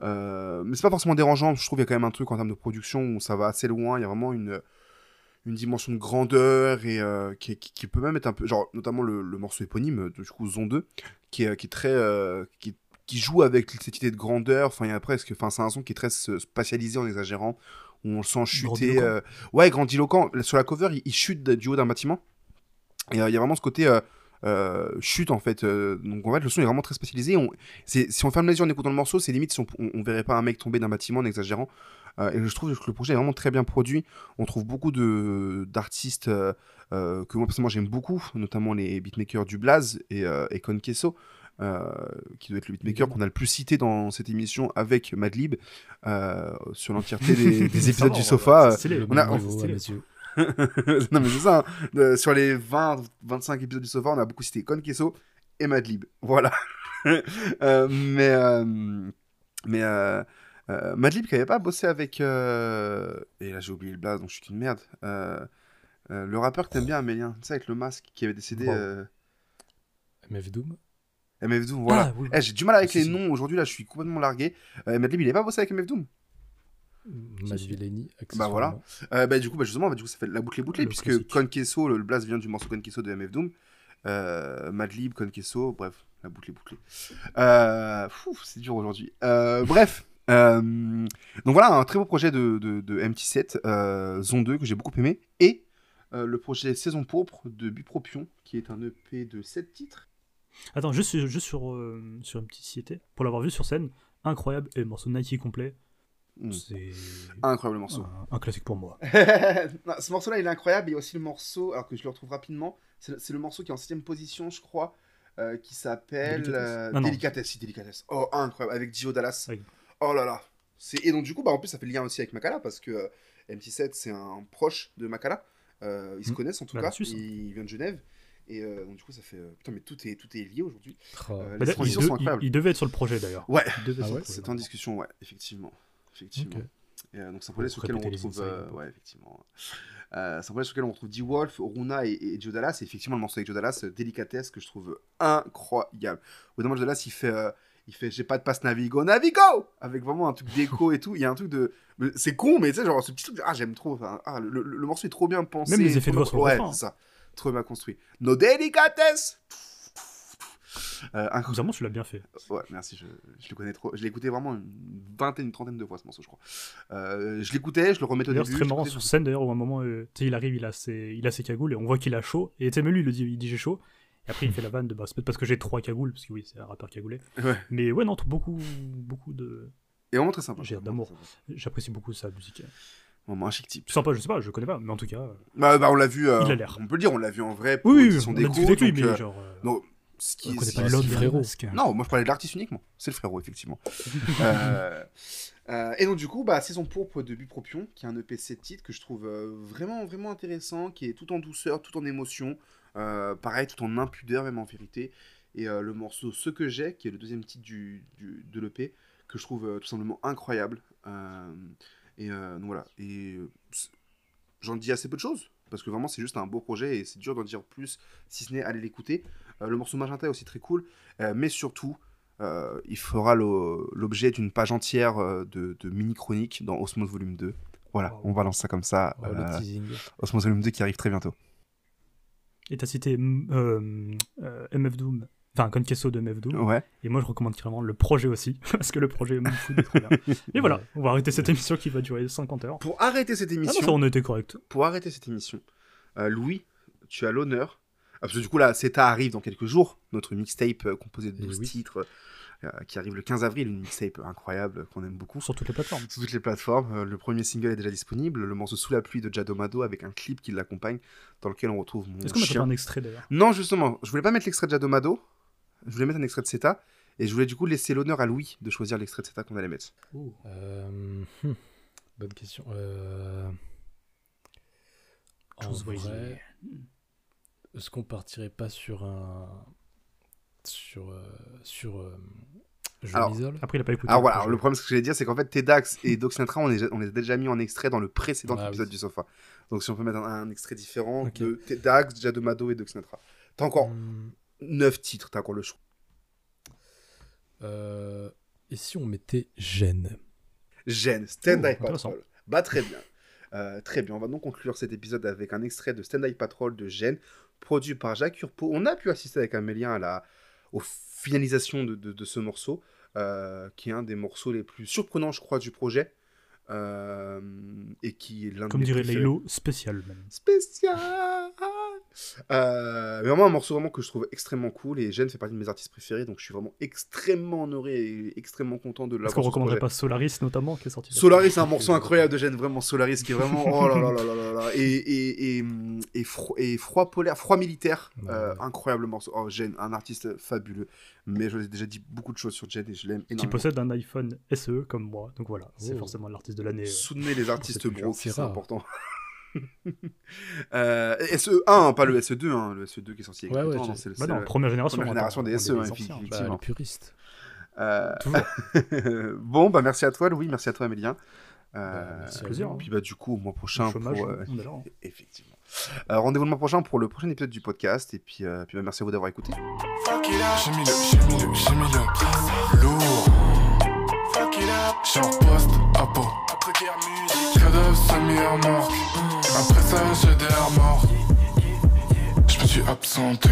Euh, mais c'est pas forcément dérangeant, je trouve qu'il y a quand même un truc en termes de production où ça va assez loin, il y a vraiment une, une dimension de grandeur et euh, qui, qui- qui peut même être un peu, genre notamment le, le morceau éponyme, de, du coup Zon 2, qui est, qui est très, euh, qui, qui joue avec cette idée de grandeur, enfin il y a presque, enfin c'est un son qui est très spatialisé en exagérant, où on le sent chuter, euh, ouais grandiloquent, sur la cover il, il chute du haut d'un bâtiment, et euh, il y a vraiment ce côté euh, euh, chute en fait, euh, donc en fait le son est vraiment très spatialisé, on, si on ferme les yeux en écoutant le morceau, c'est limite si on, on, on verrait pas un mec tomber d'un bâtiment en exagérant, euh, et je trouve que le projet est vraiment très bien produit. On trouve beaucoup d'artistes euh, euh, que moi personnellement j'aime beaucoup, notamment les beatmakers du Blaze et, euh, et Con Queso, euh, qui doit être le beatmaker qu'on a le plus cité dans cette émission avec Madlib euh, sur l'entièreté des, épisodes va, du sofa. stylé. on a- on- stylé. non mais c'est ça, hein. Euh, sur les 20, 25 épisodes du sofa, on a beaucoup cité Con Queso et Madlib. Voilà. Euh, mais euh, mais euh, Madlib qui avait pas bossé avec euh, et là j'ai oublié le blaze donc je suis qu'une merde. Euh, euh, le rappeur que t'aimes bien Amélien, tu sais avec le masque qui avait décédé. Wow. MF Doom MF Doom, voilà. Ah, oui. Eh, j'ai du mal avec Si, les noms aujourd'hui là, je suis complètement largué. Madlib il est pas bossé avec MF Doom? Si. Villani, Bah voilà. bah, du coup, bah, justement, bah, du coup, ça fait la boucle est bouclée, puisque classique. Con Queso, le, le blast vient du morceau Con Queso de MF Doom. Madlib, Con Queso, bref, la boucle est bouclée. C'est dur aujourd'hui. Bref. Euh, donc voilà, un très beau projet de, de, de MT7, euh, Zone 2, que j'ai beaucoup aimé. Et euh, le projet Saison Pourpre de Bupropion, qui est un EP de 7 titres. Attends, juste, sur- juste sur, sur une petite cité, pour l'avoir vu sur scène, incroyable, et le morceau Nike complet, Mm. c'est Incroyable morceau. un, un classique pour moi. Non, ce morceau-là, il est incroyable. Il y a aussi le morceau, alors que je le retrouve rapidement, c'est le, le morceau qui est en 7 position, je crois, qui s'appelle Délicatesse. Ah. Délicatesse. si, Délicatesse. Oh, incroyable, avec Dio Dallas. Oui. Oh là là. C'est- Et donc, du coup, bah, en plus, ça fait le lien aussi avec Makala, parce que euh, MT7, c'est un proche de Makala. Euh, ils se Mm. connaissent en tout Bah, cas. la Suisse, hein. Il vient de Genève. Et euh, donc, du coup, ça fait. Putain, mais tout est, tout est lié aujourd'hui. Oh. Euh, Bah, de- être sur le projet d'ailleurs. Ouais. Ah ouais. C'est en discussion, ouais, effectivement. Effectivement. Et, euh, donc c'est un projet sur lequel on retrouve, euh, ouais, effectivement. Euh, c'est un projet sur lequel on retrouve D-Wolf, Runa et, et Joe Dallas. Et effectivement, le morceau avec Joe Dallas, Délicatesse, que je trouve incroyable. Au d'un moment, Joe Dallas, il fait, euh, il fait J'ai pas de passe Navigo, Navigo Avec vraiment un truc d'écho et tout. Il y a un truc de. C'est con, mais tu sais, genre ce petit truc. Ah, j'aime trop. Enfin, ah, le, le- le morceau est trop bien pensé. Même les effets de voix le Ouais, refrain. c'est ça. Trop bien construit. Nos délicatesses euh, tu l'as bien fait. Ouais, merci, je, je le connais trop. Je l'ai écouté vraiment une vingtaine, une trentaine de fois ce morceau, je crois. Euh, je l'écoutais, je le remettais au début. c'est très marrant sur scène d'ailleurs, où à un moment, euh, tu sais, il arrive, il a, ses, il a ses cagoules et on voit qu'il a chaud. Et tu sais, même lui, il le dit, il dit j'ai chaud. Et après, il fait la vanne de bah, c'est peut-être parce que j'ai trois cagoules, parce que oui, c'est un rappeur cagoulé. Ouais. Mais ouais, non, beaucoup, beaucoup de. Et vraiment très sympa. J'ai Vraiment d'amour. J'apprécie beaucoup sa musique. Vraiment un chic type. Sympa, je sais pas, je connais pas, mais en tout cas. euh, Bah, bah, on l'a vu. euh, Il a l'air. On peut le dire, on l'a vu en vrai pour Oui, oui, édition on a d'écho, discuté avec lui, donc, mais euh, genre. euh, non, ce qui On connaît pas l'homme frérot. Non, moi je parlais de l'artiste uniquement. C'est le frérot, effectivement. Euh, et donc, du coup, bah, Saison pourpre de Bupropion, qui est un EP 7 titres que je trouve euh, vraiment, vraiment intéressant, qui est tout en douceur, tout en émotion, pareil, tout en impudeur, même en vérité. Et euh, le morceau Ce que j'ai, qui est le deuxième titre du, du- de l'EP, que je trouve euh, tout simplement incroyable. Euh, et euh, donc voilà. Et euh, j'en dis assez peu de choses, parce que vraiment, c'est juste un beau projet et c'est dur d'en dire plus, si ce n'est aller l'écouter. Euh, le morceau Magenta est aussi très cool, euh, mais surtout, euh, il fera l'objet d'une page entière euh, de, de mini-chroniques dans Osmose Volume 2. Voilà, Wow. on balance ça comme ça. Euh, teasing. Osmose Volume 2 qui arrive très bientôt. Et t'as cité mm, euh, euh, MF Doom, enfin Conquesto de MF Doom. Ouais. Et moi, je recommande carrément le projet aussi, parce que le projet me fout trop bien. Et voilà, on va arrêter cette émission qui va durer 50 heures. Pour arrêter cette Ah non, émission, ça, on été correct. pour arrêter cette émission, euh, Louis, tu as l'honneur. ah, Parce que du coup, là, CETA arrive dans quelques jours, notre mixtape composé de Eh 12 oui. titres, qui arrive le 15 avril, une mixtape incroyable qu'on aime beaucoup. Sur toutes les plateformes. Sur toutes les plateformes, euh, le premier single est déjà disponible, le morceau Sous la pluie de Jadomado avec un clip qui l'accompagne, dans lequel on retrouve mon Est-ce qu'on mettra un extrait d'ailleurs? Non, justement, je voulais pas mettre l'extrait de Jadomado, je voulais mettre un extrait de CETA, et je voulais du coup laisser l'honneur à Louis de choisir l'extrait de CETA qu'on allait mettre. Euh, hmm, bonne question. Euh, en vrai, est-ce qu'on partirait pas sur un sur euh, sur euh, je Alors, m'isole Après, il a pas écouté. Alors le voilà, le problème, ce que j'allais dire, c'est qu'en fait, Tedax et Doxintra, on les, a- on les a déjà mis en extrait dans le précédent Ah épisode oui. du sofa. Donc si on peut mettre un, un extrait différent Ok. de Tedax, Jadomado et Doxintra. T'as encore Hmm, 9 titres, t'as encore le choix. euh, et si on mettait gêne Gêne, Stand Eye intéressant. Patrol. Bah très bien. Euh, très bien, on va donc conclure cet épisode avec un extrait de Stand Eye Patrol de Gêne, produit par Jacques Urpo. On a pu assister avec Amélien à la aux finalisation de, de- de ce morceau, euh, qui est un des morceaux les plus surprenants, je crois, du projet. euh, et qui est l'un Comme des dirait. Laylo, spécial même. spécial. Euh, mais vraiment un morceau vraiment que je trouve extrêmement cool et Gêne fait partie de mes artistes préférés donc je suis vraiment extrêmement honoré et extrêmement content de Est-ce l'avoir. qu'on sur ce recommanderait pas Solaris notamment qui est sorti Solaris c'est un morceau incroyable de Gêne vraiment Solaris qui est vraiment oh là là là là là là et et et, et, fro- et froid polaire froid militaire euh, Ouais. incroyable morceau oh Gêne un artiste fabuleux mais je vous ai déjà dit beaucoup de choses sur Gêne et je l'aime Qui énormément. possède un iPhone SE comme moi. Donc voilà, c'est Oh. forcément l'artiste de l'année. euh. Soutenez les artistes c'est bro, c'est c'est rare. important. euh, SE1, hein, pas le SE2, hein, le SE2 qui est sorti Ouais, ouais, temps, c'est le- Bah c'est non, le- première génération. première génération des SE, hein, effectivement. bah, les puristes euh, bon, bah merci à toi Louis, merci à toi Emilien. Euh, Bah, merci plaisir, vous. hein. Puis bah du coup, au mois prochain, chômage, pour, euh, on hein. effectivement. Euh, Rendez-vous le mois prochain pour le prochain épisode du podcast et puis, euh, puis bah, merci à vous d'avoir écouté. Fuck it up. J'ai mis le, j'ai mis le, j'ai mis le lourd. Fuck it up. J'ai en poste à Samir mort. Après ça, j'ai des morts. Je me suis absenté.